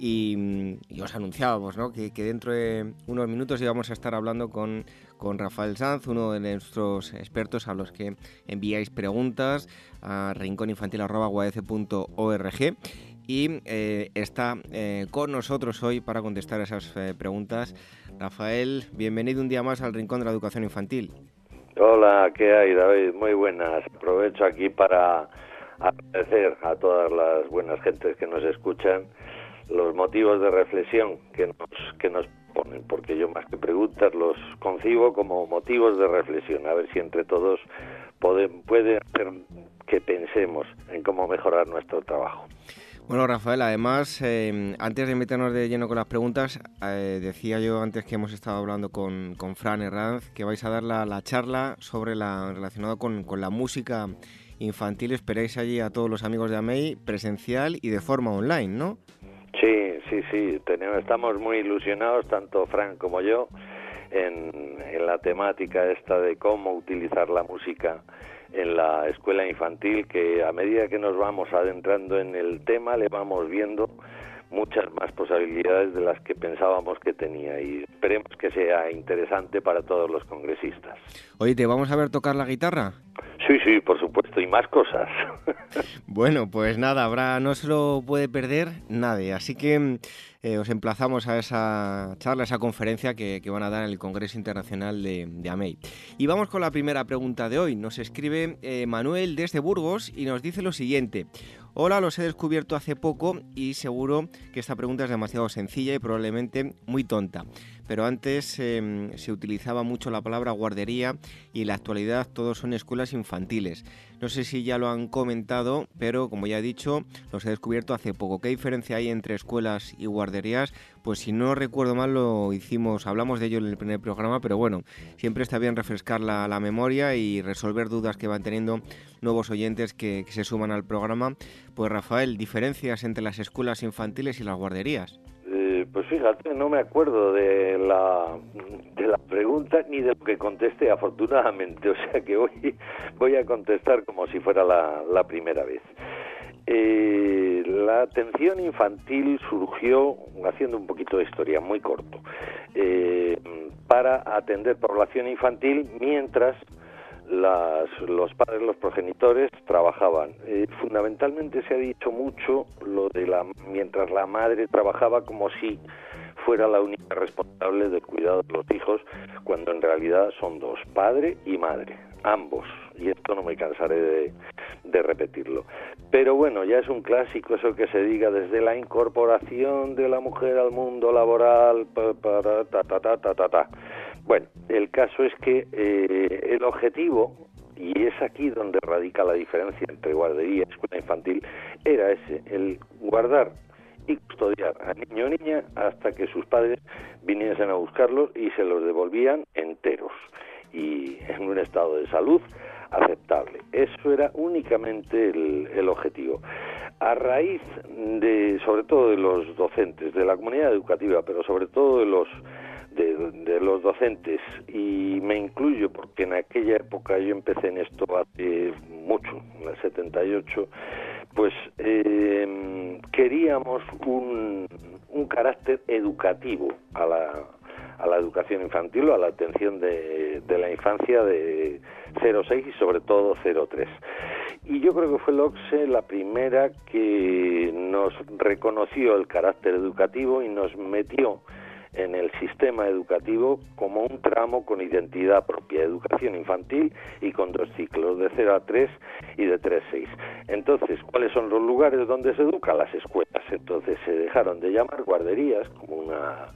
y, os anunciábamos ¿no? que, dentro de unos minutos íbamos a estar hablando con, con Rafael Sanz, uno de nuestros expertos a los que enviáis preguntas a rincóninfantil.org y eh, está eh, con nosotros hoy para contestar esas eh, preguntas. Rafael, bienvenido un día más al Rincón de la Educación Infantil. Hola, ¿qué hay David? Muy buenas. Aprovecho aquí para agradecer a todas las buenas gentes que nos escuchan los motivos de reflexión que nos, que nos ponen, porque yo más que preguntas los concibo como motivos de reflexión, a ver si entre todos pueden puede hacer que pensemos en cómo mejorar nuestro trabajo. Bueno, Rafael, además, eh, antes de meternos de lleno con las preguntas, eh, decía yo antes que hemos estado hablando con, con Fran Herranz que vais a dar la, la charla sobre la relacionada con, con, la música infantil. Esperáis allí a todos los amigos de AMEI presencial y de forma online, ¿no? Sí, sí, sí, tenemos, estamos muy ilusionados, tanto Frank como yo, en, en la temática esta de cómo utilizar la música en la escuela infantil, que a medida que nos vamos adentrando en el tema le vamos viendo muchas más posibilidades de las que pensábamos que tenía y esperemos que sea interesante para todos los congresistas. Oye, ¿te vamos a ver tocar la guitarra? Sí, sí, por supuesto, y más cosas. bueno, pues nada, habrá, no se lo puede perder nadie, así que eh, os emplazamos a esa charla, a esa conferencia que, van a dar en el Congreso Internacional de, de, AMEI. Y vamos con la primera pregunta de hoy. Nos escribe eh, Manuel desde Burgos y nos dice lo siguiente. Hola, los he descubierto hace poco y seguro que esta pregunta es demasiado sencilla y probablemente muy tonta. Pero antes em, se utilizaba mucho la palabra guardería y en la actualidad todos son escuelas infantiles. No sé si ya lo han comentado, pero como ya he dicho, los he descubierto hace poco. ¿Qué diferencia hay entre escuelas y guarderías? Pues si no recuerdo mal lo hicimos, hablamos de ello en el primer programa, pero bueno, siempre está bien refrescar la, memoria y resolver dudas que van teniendo nuevos oyentes que, que se suman al programa. Pues Rafael, diferencias entre las escuelas infantiles y las guarderías. Pues fíjate, no me acuerdo de la, de la pregunta ni de lo que contesté, afortunadamente. O sea que voy, voy a contestar como si fuera la, la primera vez. Eh, la atención infantil surgió, haciendo un poquito de historia, muy corto, eh, para atender población infantil mientras las, los padres, los progenitores trabajaban. Eh, fundamentalmente se ha dicho mucho lo de la mientras la madre trabajaba como si fuera la única responsable del cuidado de los hijos, cuando en realidad son dos, padre y madre, ambos. Y esto no me cansaré de, de repetirlo. Pero bueno, ya es un clásico eso que se diga desde la incorporación de la mujer al mundo laboral, para, ta, ta, ta, ta, ta, ta. Bueno, el caso es que eh, el objetivo, y es aquí donde radica la diferencia entre guardería y escuela infantil, era ese, el guardar y custodiar a niño o niña hasta que sus padres viniesen a buscarlos y se los devolvían enteros y en un estado de salud aceptable. Eso era únicamente el, el, objetivo. A raíz de, sobre todo de los docentes, de la comunidad educativa, pero sobre todo de los de, los docentes y me incluyo porque en aquella época yo empecé en esto hace mucho, en el 78, pues eh, queríamos un, un carácter educativo a la, a la educación infantil o a la atención de, de la infancia de 0,6 y sobre todo 0,3. Y yo creo que fue el OCSE la primera que nos reconoció el carácter educativo y nos metió en el sistema educativo como un tramo con identidad propia, educación infantil y con dos ciclos, de 0 a 3 y de 3 a 6. Entonces, ¿cuáles son los lugares donde se educa? Las escuelas. Entonces se dejaron de llamar guarderías como una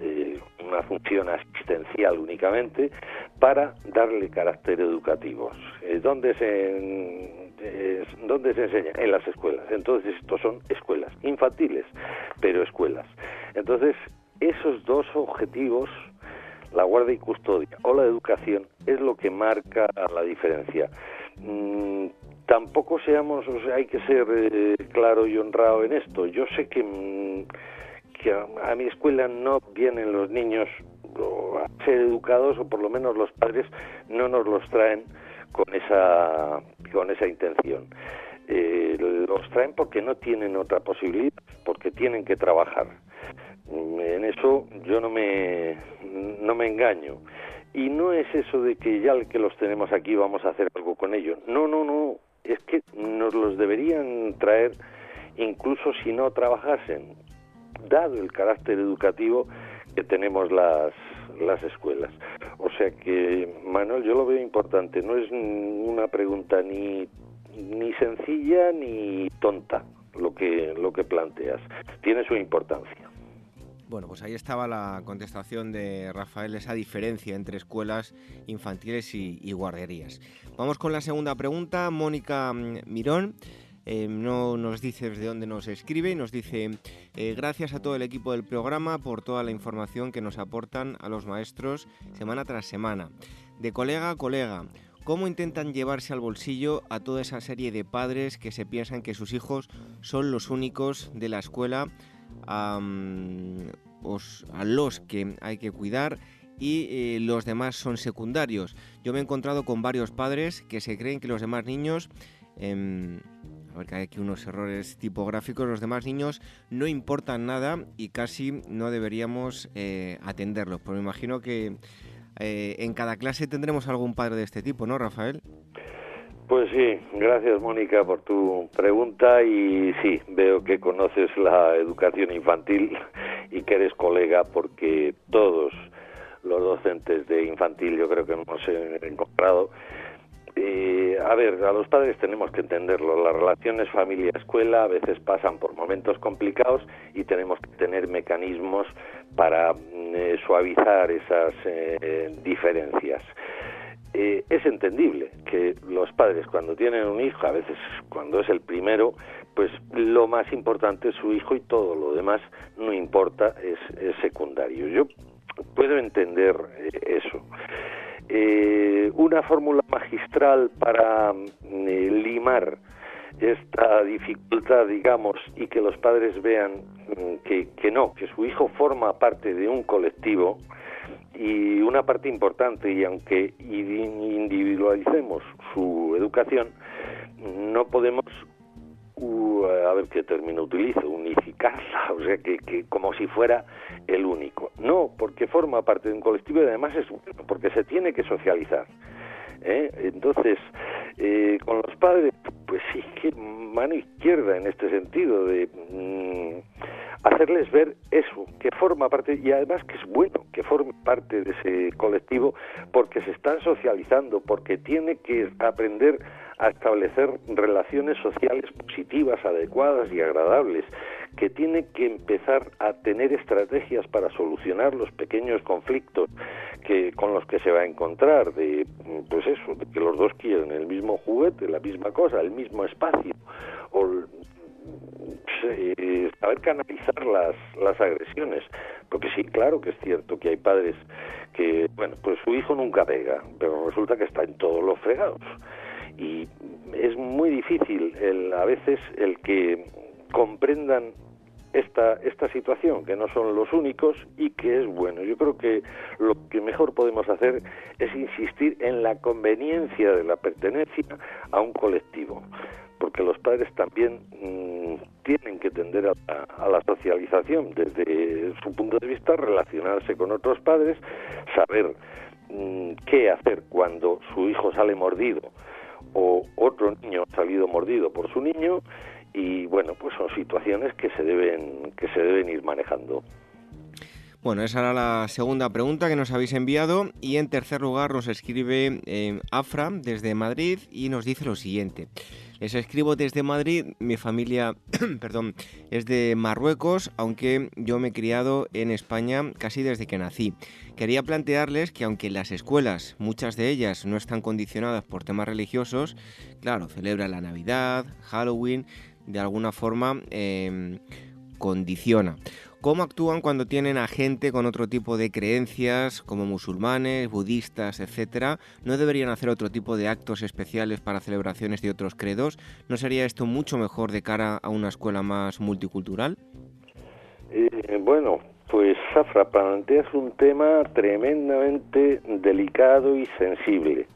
eh, una función asistencial únicamente para darle carácter educativo. Eh, ¿Dónde se eh, ¿Dónde se enseña? En las escuelas. Entonces, estos son escuelas infantiles, pero escuelas. Entonces, esos dos objetivos, la guardia y custodia o la educación, es lo que marca la diferencia. Mm, tampoco seamos, o sea, hay que ser eh, claro y honrado en esto. Yo sé que, mm, que a, mi escuela no vienen los niños a ser educados o por lo menos los padres no nos los traen con esa con esa intención. Eh, los traen porque no tienen otra posibilidad, porque tienen que trabajar. En eso yo no me, no me engaño. Y no es eso de que ya que los tenemos aquí vamos a hacer algo con ellos. No, no, no. Es que nos los deberían traer incluso si no trabajasen, dado el carácter educativo que tenemos las, las escuelas. O sea que, Manuel, yo lo veo importante. No es una pregunta ni, ni sencilla ni tonta lo que, lo que planteas. Tiene su importancia. Bueno, pues ahí estaba la contestación de Rafael, esa diferencia entre escuelas infantiles y, guarderías. Vamos con la segunda pregunta. Mónica mm, Mirón eh, no nos dice desde dónde nos escribe y nos dice eh, gracias a todo el equipo del programa por toda la información que nos aportan a los maestros semana tras semana. De colega a colega, ¿cómo intentan llevarse al bolsillo a toda esa serie de padres que se piensan que sus hijos son los únicos de la escuela a, los que hay que cuidar y eh, los demás son secundarios. Yo me he encontrado con varios padres que se creen que los demás niños, em, a ver que hay aquí unos errores tipográficos, los demás niños no importan nada y casi no deberíamos eh, atenderlos. Pero me imagino que eh, en cada clase tendremos algún padre de este tipo, ¿no, Rafael? Pues sí, gracias Mónica por tu pregunta y sí, veo que conoces la educación infantil y que eres colega porque todos los docentes de infantil yo creo que hemos encontrado. Eh, a ver, a los padres tenemos que entenderlo. Las relaciones familia-escuela a veces pasan por momentos complicados y tenemos que tener mecanismos para mm, suavizar esas diferencias. Es entendible que los padres cuando tienen un hijo, a veces cuando es el primero, pues lo más importante es su hijo y todo lo demás no importa, es, secundario. Yo puedo entender eh, eso. Eh, una fórmula magistral para eh, limar esta dificultad, digamos, y que los padres vean mm, que, que no, que su hijo forma parte de un colectivo y una parte importante, y aunque individualicemos su educación, no podemos a ver qué término utilizo, unificarla, o sea, que, que, como si fuera el único. No, porque forma parte de un colectivo y además es porque se tiene que socializar. ¿eh? Entonces, eh, con los padres, pues sí que mano izquierda en este sentido de mm, hacerles ver eso, que forma parte, y además que es bueno que forme parte de ese colectivo porque se están socializando, porque tiene que aprender a establecer relaciones sociales positivas, adecuadas y agradables, que tiene que empezar a tener estrategias para solucionar los pequeños conflictos que con los que se va a encontrar, de pues eso, de que los dos quieren el mismo juguete, la misma cosa, el mismo espacio, o eh, saber canalizar las, las agresiones, porque sí, claro que es cierto que hay padres que, bueno, pues su hijo nunca pega, pero resulta que está en todos los fregados. Y es muy difícil el, a veces el que comprendan esta, esta situación, que no son los únicos y que es bueno. Yo creo que lo que mejor podemos hacer es insistir en la conveniencia de la pertenencia a un colectivo, porque los padres también mm, tienen que tender a, la socialización desde su punto de vista, relacionarse con otros padres, saber mm, qué hacer cuando su hijo sale mordido o otro niño ha salido mordido por su niño y bueno, pues son situaciones que se deben que se deben ir manejando. Bueno, esa era la segunda pregunta que nos habéis enviado y en tercer lugar nos escribe eh, Afra desde Madrid y nos dice lo siguiente. Les escribo desde Madrid, mi familia, perdón, es de Marruecos, aunque yo me he criado en España casi desde que nací. Quería plantearles que aunque las escuelas, muchas de ellas no están condicionadas por temas religiosos, claro, celebran la Navidad, Halloween, de alguna forma em, condiciona. ¿Cómo actúan cuando tienen a gente con otro tipo de creencias, como musulmanes, budistas, etcétera? ¿No deberían hacer otro tipo de actos especiales para celebraciones de otros credos? ¿No sería esto mucho mejor de cara a una escuela más multicultural? Eh, bueno, pues Safra, planteas un tema tremendamente delicado y sensible.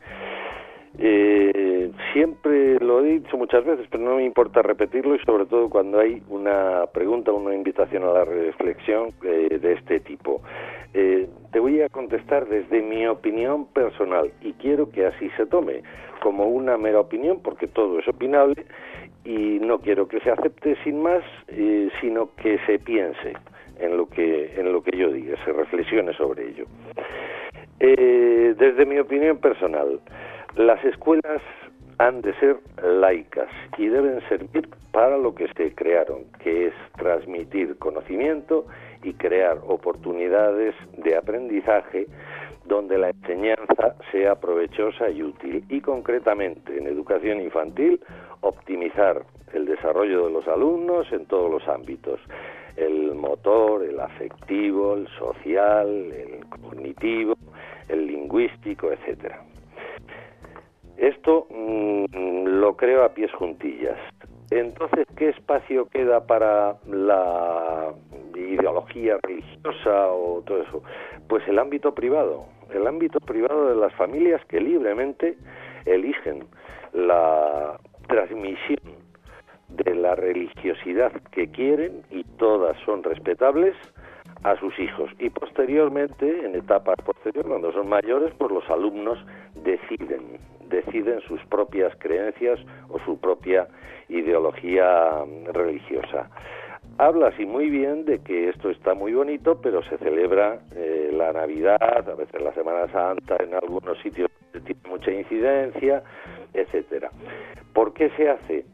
Eh, siempre lo he dicho muchas veces, pero no me importa repetirlo y sobre todo cuando hay una pregunta, una invitación a la reflexión eh, de este tipo. Eh, te voy a contestar desde mi opinión personal y quiero que así se tome como una mera opinión porque todo es opinable y no quiero que se acepte sin más, eh, sino que se piense en lo que en lo que yo diga, se reflexione sobre ello. desde mi opinión personal, las escuelas han de ser laicas y deben servir para lo que se crearon, que es transmitir conocimiento y crear oportunidades de aprendizaje donde la enseñanza sea provechosa y útil. Y concretamente en educación infantil, optimizar el desarrollo de los alumnos en todos los ámbitos, el motor, el afectivo, el social, el cognitivo, el lingüístico, etcétera. Esto mm, lo creo a pies juntillas. Entonces, ¿qué espacio queda para la ideología religiosa o todo eso? Pues el ámbito privado, el ámbito privado de las familias que libremente eligen la transmisión de la religiosidad que quieren y todas son respetables a sus hijos y posteriormente en etapas posteriores cuando son mayores pues los alumnos deciden deciden sus propias creencias o su propia ideología mm, religiosa. Habla así muy bien de que esto está muy bonito, pero se celebra eh, la Navidad, a veces la Semana Santa, en algunos sitios tiene mucha incidencia, etcétera. ¿Por qué se hace?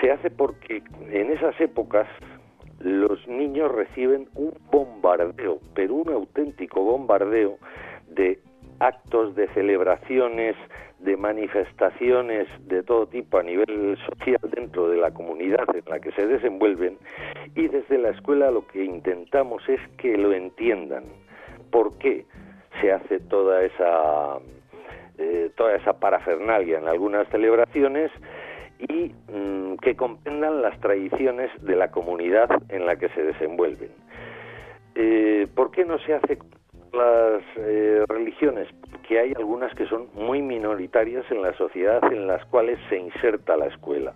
Se hace porque en esas épocas los niños reciben un bombardeo, pero un auténtico bombardeo de actos, de celebraciones, de manifestaciones de todo tipo a nivel social dentro de la comunidad en la que se desenvuelven y desde la escuela lo que intentamos es que lo entiendan. ¿Por qué se hace toda esa eh, toda esa parafernalia en algunas celebraciones y mm, que comprendan las tradiciones de la comunidad en la que se desenvuelven. Eh, ¿Por qué no se hace las eh, religiones? Porque hay algunas que son muy minoritarias en la sociedad en las cuales se inserta la escuela.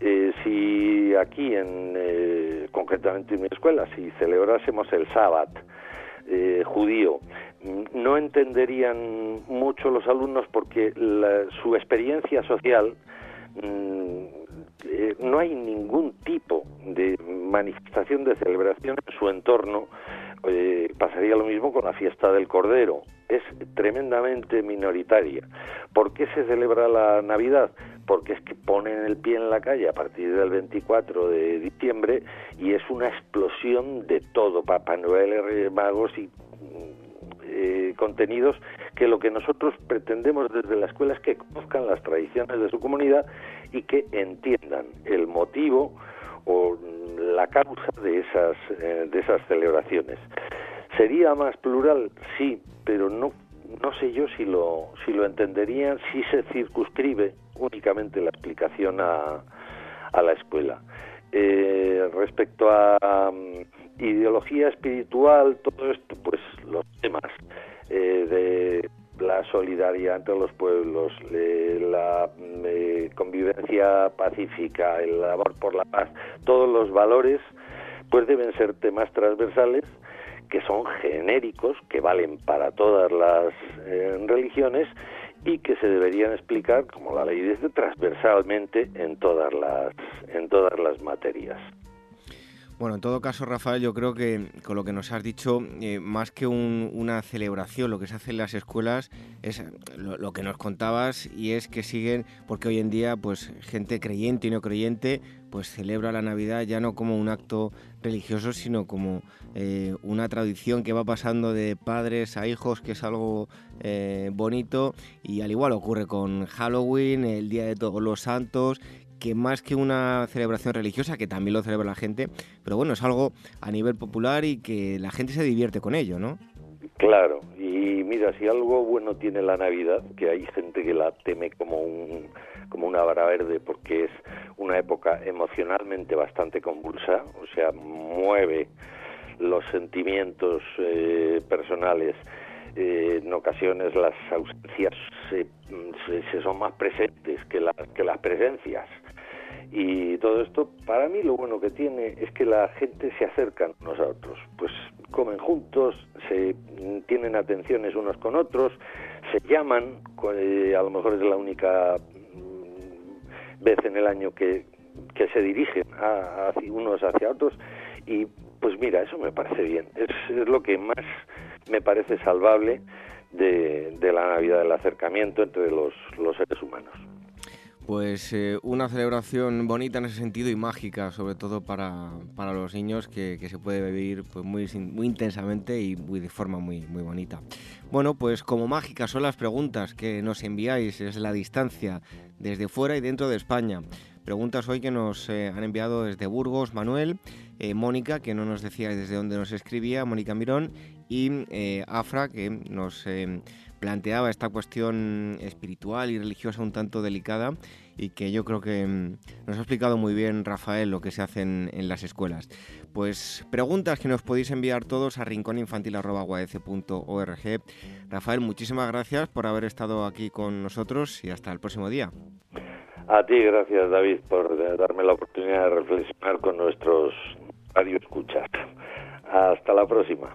Eh, si aquí, en, concretamente en mi escuela, si celebrásemos el sábado judío, no entenderían mucho los alumnos porque su experiencia social Mm, eh, no hay ningún tipo de manifestación de celebración en su entorno. Eh, pasaría lo mismo con la fiesta del Cordero. Es tremendamente minoritaria. ¿Por qué se celebra la Navidad? Porque es que ponen el pie en la calle a partir del 24 de diciembre y es una explosión de todo, Papá Noel, Magos y eh, contenidos que lo que nosotros pretendemos desde la escuela es que conozcan las tradiciones de su comunidad y que entiendan el motivo o la causa de esas eh, de esas celebraciones. Sería más plural, sí, pero no no sé yo si lo si lo entenderían si se circunscribe únicamente la explicación a, a la escuela. Eh, respecto a mm, ideología espiritual, todo esto, pues los temas eh, de la solidaridad entre los pueblos, la mm, convivencia pacífica, el amor por la paz, todos los valores, pues deben ser temas transversales que son genéricos, que valen para todas las eh, religiones y que se deberían explicar, como la ley dice, transversalmente en todas las, en todas las materias. Bueno, en todo caso, Rafael, yo creo que con lo que nos has dicho, eh, más que una celebración, lo que se hace en las escuelas es lo, que nos contabas y es que siguen, porque hoy en día, pues gente creyente y no creyente, pues celebra la Navidad ya no como un acto religioso, sino como eh, una tradición que va pasando de padres a hijos, que es algo eh, bonito. Y al igual ocurre con Halloween, el Día de Todos los Santos que más que una celebración religiosa, que también lo celebra la gente, pero bueno, es algo a nivel popular y que la gente se divierte con ello, ¿no? Claro, y mira, si algo bueno tiene la Navidad, que hay gente que la teme como un como una vara verde porque es una época emocionalmente bastante convulsa, o sea, mueve los sentimientos eh, personales. Eh, en ocasiones las ausencias se, se, son más presentes que, que las presencias y todo esto, para mí lo bueno que tiene es que la gente se acerca unos a otros, pues comen juntos, se tienen atenciones unos con otros, se llaman, eh, a lo mejor es la única mm, vez en el año que, que se dirigen a, unos hacia otros. Y pues mira, eso me parece bien, es, es lo que más me parece salvable de, de la Navidad, del acercamiento entre los, los seres humanos pues eh, una celebración bonita en ese sentido y mágica, sobre todo para, los niños, que, se puede vivir pues, muy, muy intensamente y muy, de forma muy, muy bonita. Bueno, pues como mágicas son las preguntas que nos enviáis desde la distancia, desde fuera y dentro de España. Preguntas hoy que nos eh, han enviado desde Burgos, Manuel, eh, Mónica, que no nos decía desde dónde nos escribía, Mónica Mirón, y Afra, que nos planteaba esta cuestión espiritual y religiosa un tanto delicada y que yo creo que mm, nos ha explicado muy bien Rafael lo que se hace en, las escuelas. Pues preguntas que nos podéis enviar todos a rincóninfantil.org. Rafael, muchísimas gracias por haber estado aquí con nosotros y hasta el próximo día. A ti, gracias David, por darme la oportunidad de reflexionar con nuestros radioescuchas. Hasta la próxima.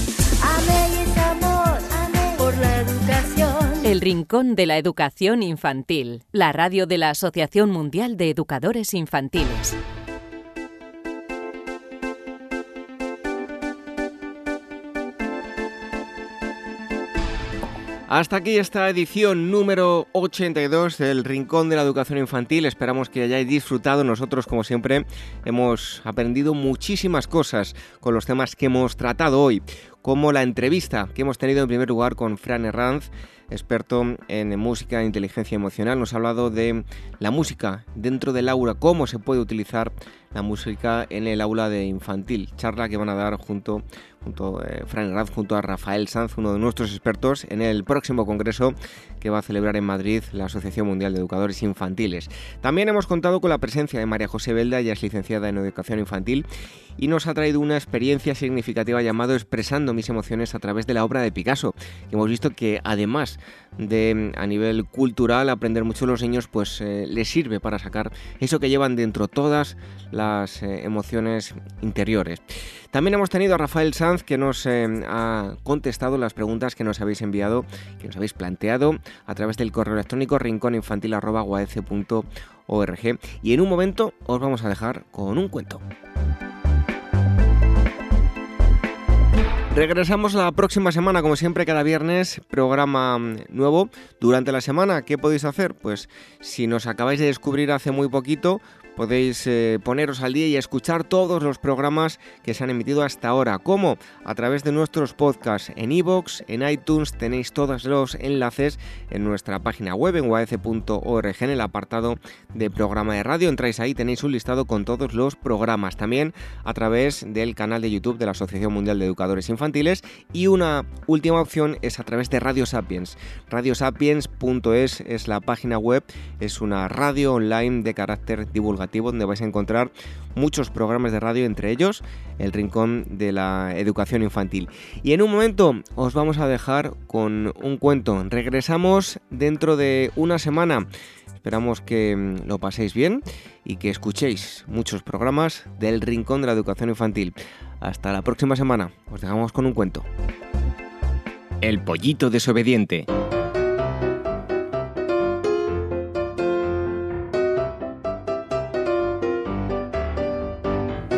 El Rincón de la Educación Infantil, la radio de la Asociación Mundial de Educadores Infantiles. Hasta aquí esta edición número 82 del Rincón de la Educación Infantil. Esperamos que hayáis disfrutado. Nosotros, como siempre, hemos aprendido muchísimas cosas con los temas que hemos tratado hoy, como la entrevista que hemos tenido en primer lugar con Fran Herranz, experto en música e inteligencia emocional. Nos ha hablado de la música dentro del aula, cómo se puede utilizar la música en el aula de infantil. Charla que van a dar junto junto, eh, Frank junto a Rafael Sanz, uno de nuestros expertos, en el próximo congreso que va a celebrar en Madrid la Asociación Mundial de Educadores Infantiles. También hemos contado con la presencia de María José Belda, ella es licenciada en Educación Infantil y nos ha traído una experiencia significativa llamado Expresando mis emociones a través de la obra de Picasso. hemos visto que además de a nivel cultural aprender mucho los niños, pues eh, les sirve para sacar eso que llevan dentro todas las eh, emociones interiores. También hemos tenido a Rafael Sanz que nos eh, ha contestado las preguntas que nos habéis enviado, que nos habéis planteado a través del correo electrónico rincóninfantil.org y en un momento os vamos a dejar con un cuento. Regresamos la próxima semana, como siempre, cada viernes, programa mm, nuevo. Durante la semana, ¿qué podéis hacer? Pues si nos acabáis de descubrir hace muy poquito, podéis eh, poneros al día y escuchar todos los programas que se han emitido hasta ahora. ¿Cómo? A través de nuestros podcasts en iVoox, en iTunes, tenéis todos los enlaces en nuestra página web en uac.org en el apartado de programa de radio. Entráis ahí, tenéis un listado con todos los programas. También a través del canal de YouTube de la Asociación Mundial de Educadores Infantiles. Y una última opción es a través de Radio Sapiens. Radiosapiens.es es la página web, es una radio online de carácter divulgativo donde vais a encontrar muchos programas de radio, entre ellos el Rincón de la Educación Infantil. Y en un momento os vamos a dejar con un cuento. Regresamos dentro de una semana. Esperamos que mm, lo paséis bien y que escuchéis muchos programas del Rincón de la Educación Infantil. Hasta la próxima semana. Os dejamos con un cuento. El pollito desobediente.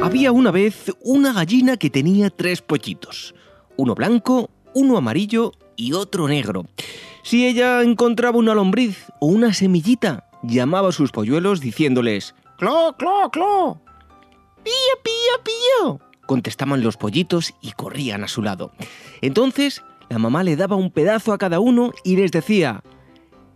Había una vez una gallina que tenía tres pollitos, uno blanco, uno amarillo y otro negro. Si ella encontraba una lombriz o una semillita, llamaba a sus polluelos diciéndoles ¡Clo, clo, clo! ¡Pío, pío, pío! Contestaban los pollitos y corrían a su lado. Entonces, la mamá le daba un pedazo a cada uno y les decía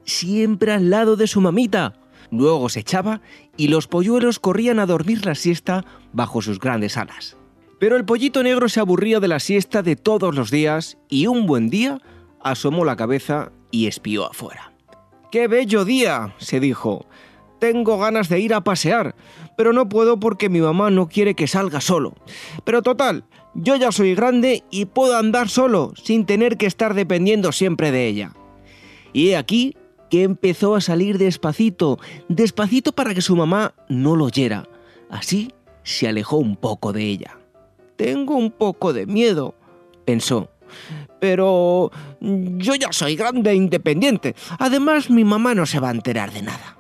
Siempre al lado de su mamita, Luego se echaba y los polluelos corrían a dormir la siesta bajo sus grandes alas. Pero el pollito negro se aburría de la siesta de todos los días y un buen día asomó la cabeza y espió afuera. ¡Qué bello día! se dijo. Tengo ganas de ir a pasear, pero no puedo porque mi mamá no quiere que salga solo. Pero total, yo ya soy grande y puedo andar solo, sin tener que estar dependiendo siempre de ella. Y he aquí que empezó a salir despacito, despacito para que su mamá no lo oyera. Así se alejó un poco de ella. Tengo un poco de miedo, pensó. Pero yo ya soy grande e independiente. Además, mi mamá no se va a enterar de nada.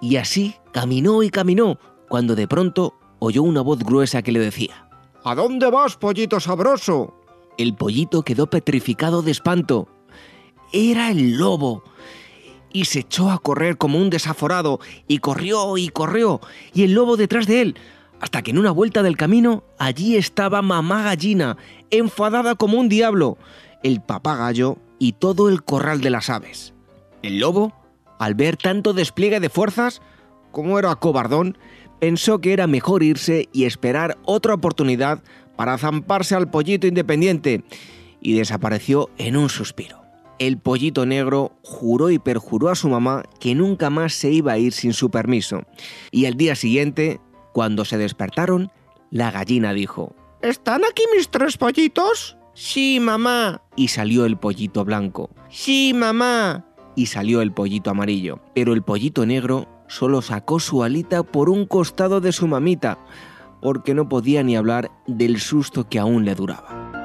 Y así caminó y caminó, cuando de pronto oyó una voz gruesa que le decía, ¿A dónde vas, pollito sabroso? El pollito quedó petrificado de espanto. Era el lobo y se echó a correr como un desaforado, y corrió y corrió, y el lobo detrás de él, hasta que en una vuelta del camino allí estaba mamá gallina, enfadada como un diablo, el papagayo y todo el corral de las aves. El lobo, al ver tanto despliegue de fuerzas, como era cobardón, pensó que era mejor irse y esperar otra oportunidad para zamparse al pollito independiente, y desapareció en un suspiro. El pollito negro juró y perjuró a su mamá que nunca más se iba a ir sin su permiso, y al día siguiente, cuando se despertaron, la gallina dijo, ¿Están aquí mis tres pollitos? Sí, mamá. Y salió el pollito blanco. Sí, mamá. Y salió el pollito amarillo. Pero el pollito negro solo sacó su alita por un costado de su mamita, porque no podía ni hablar del susto que aún le duraba.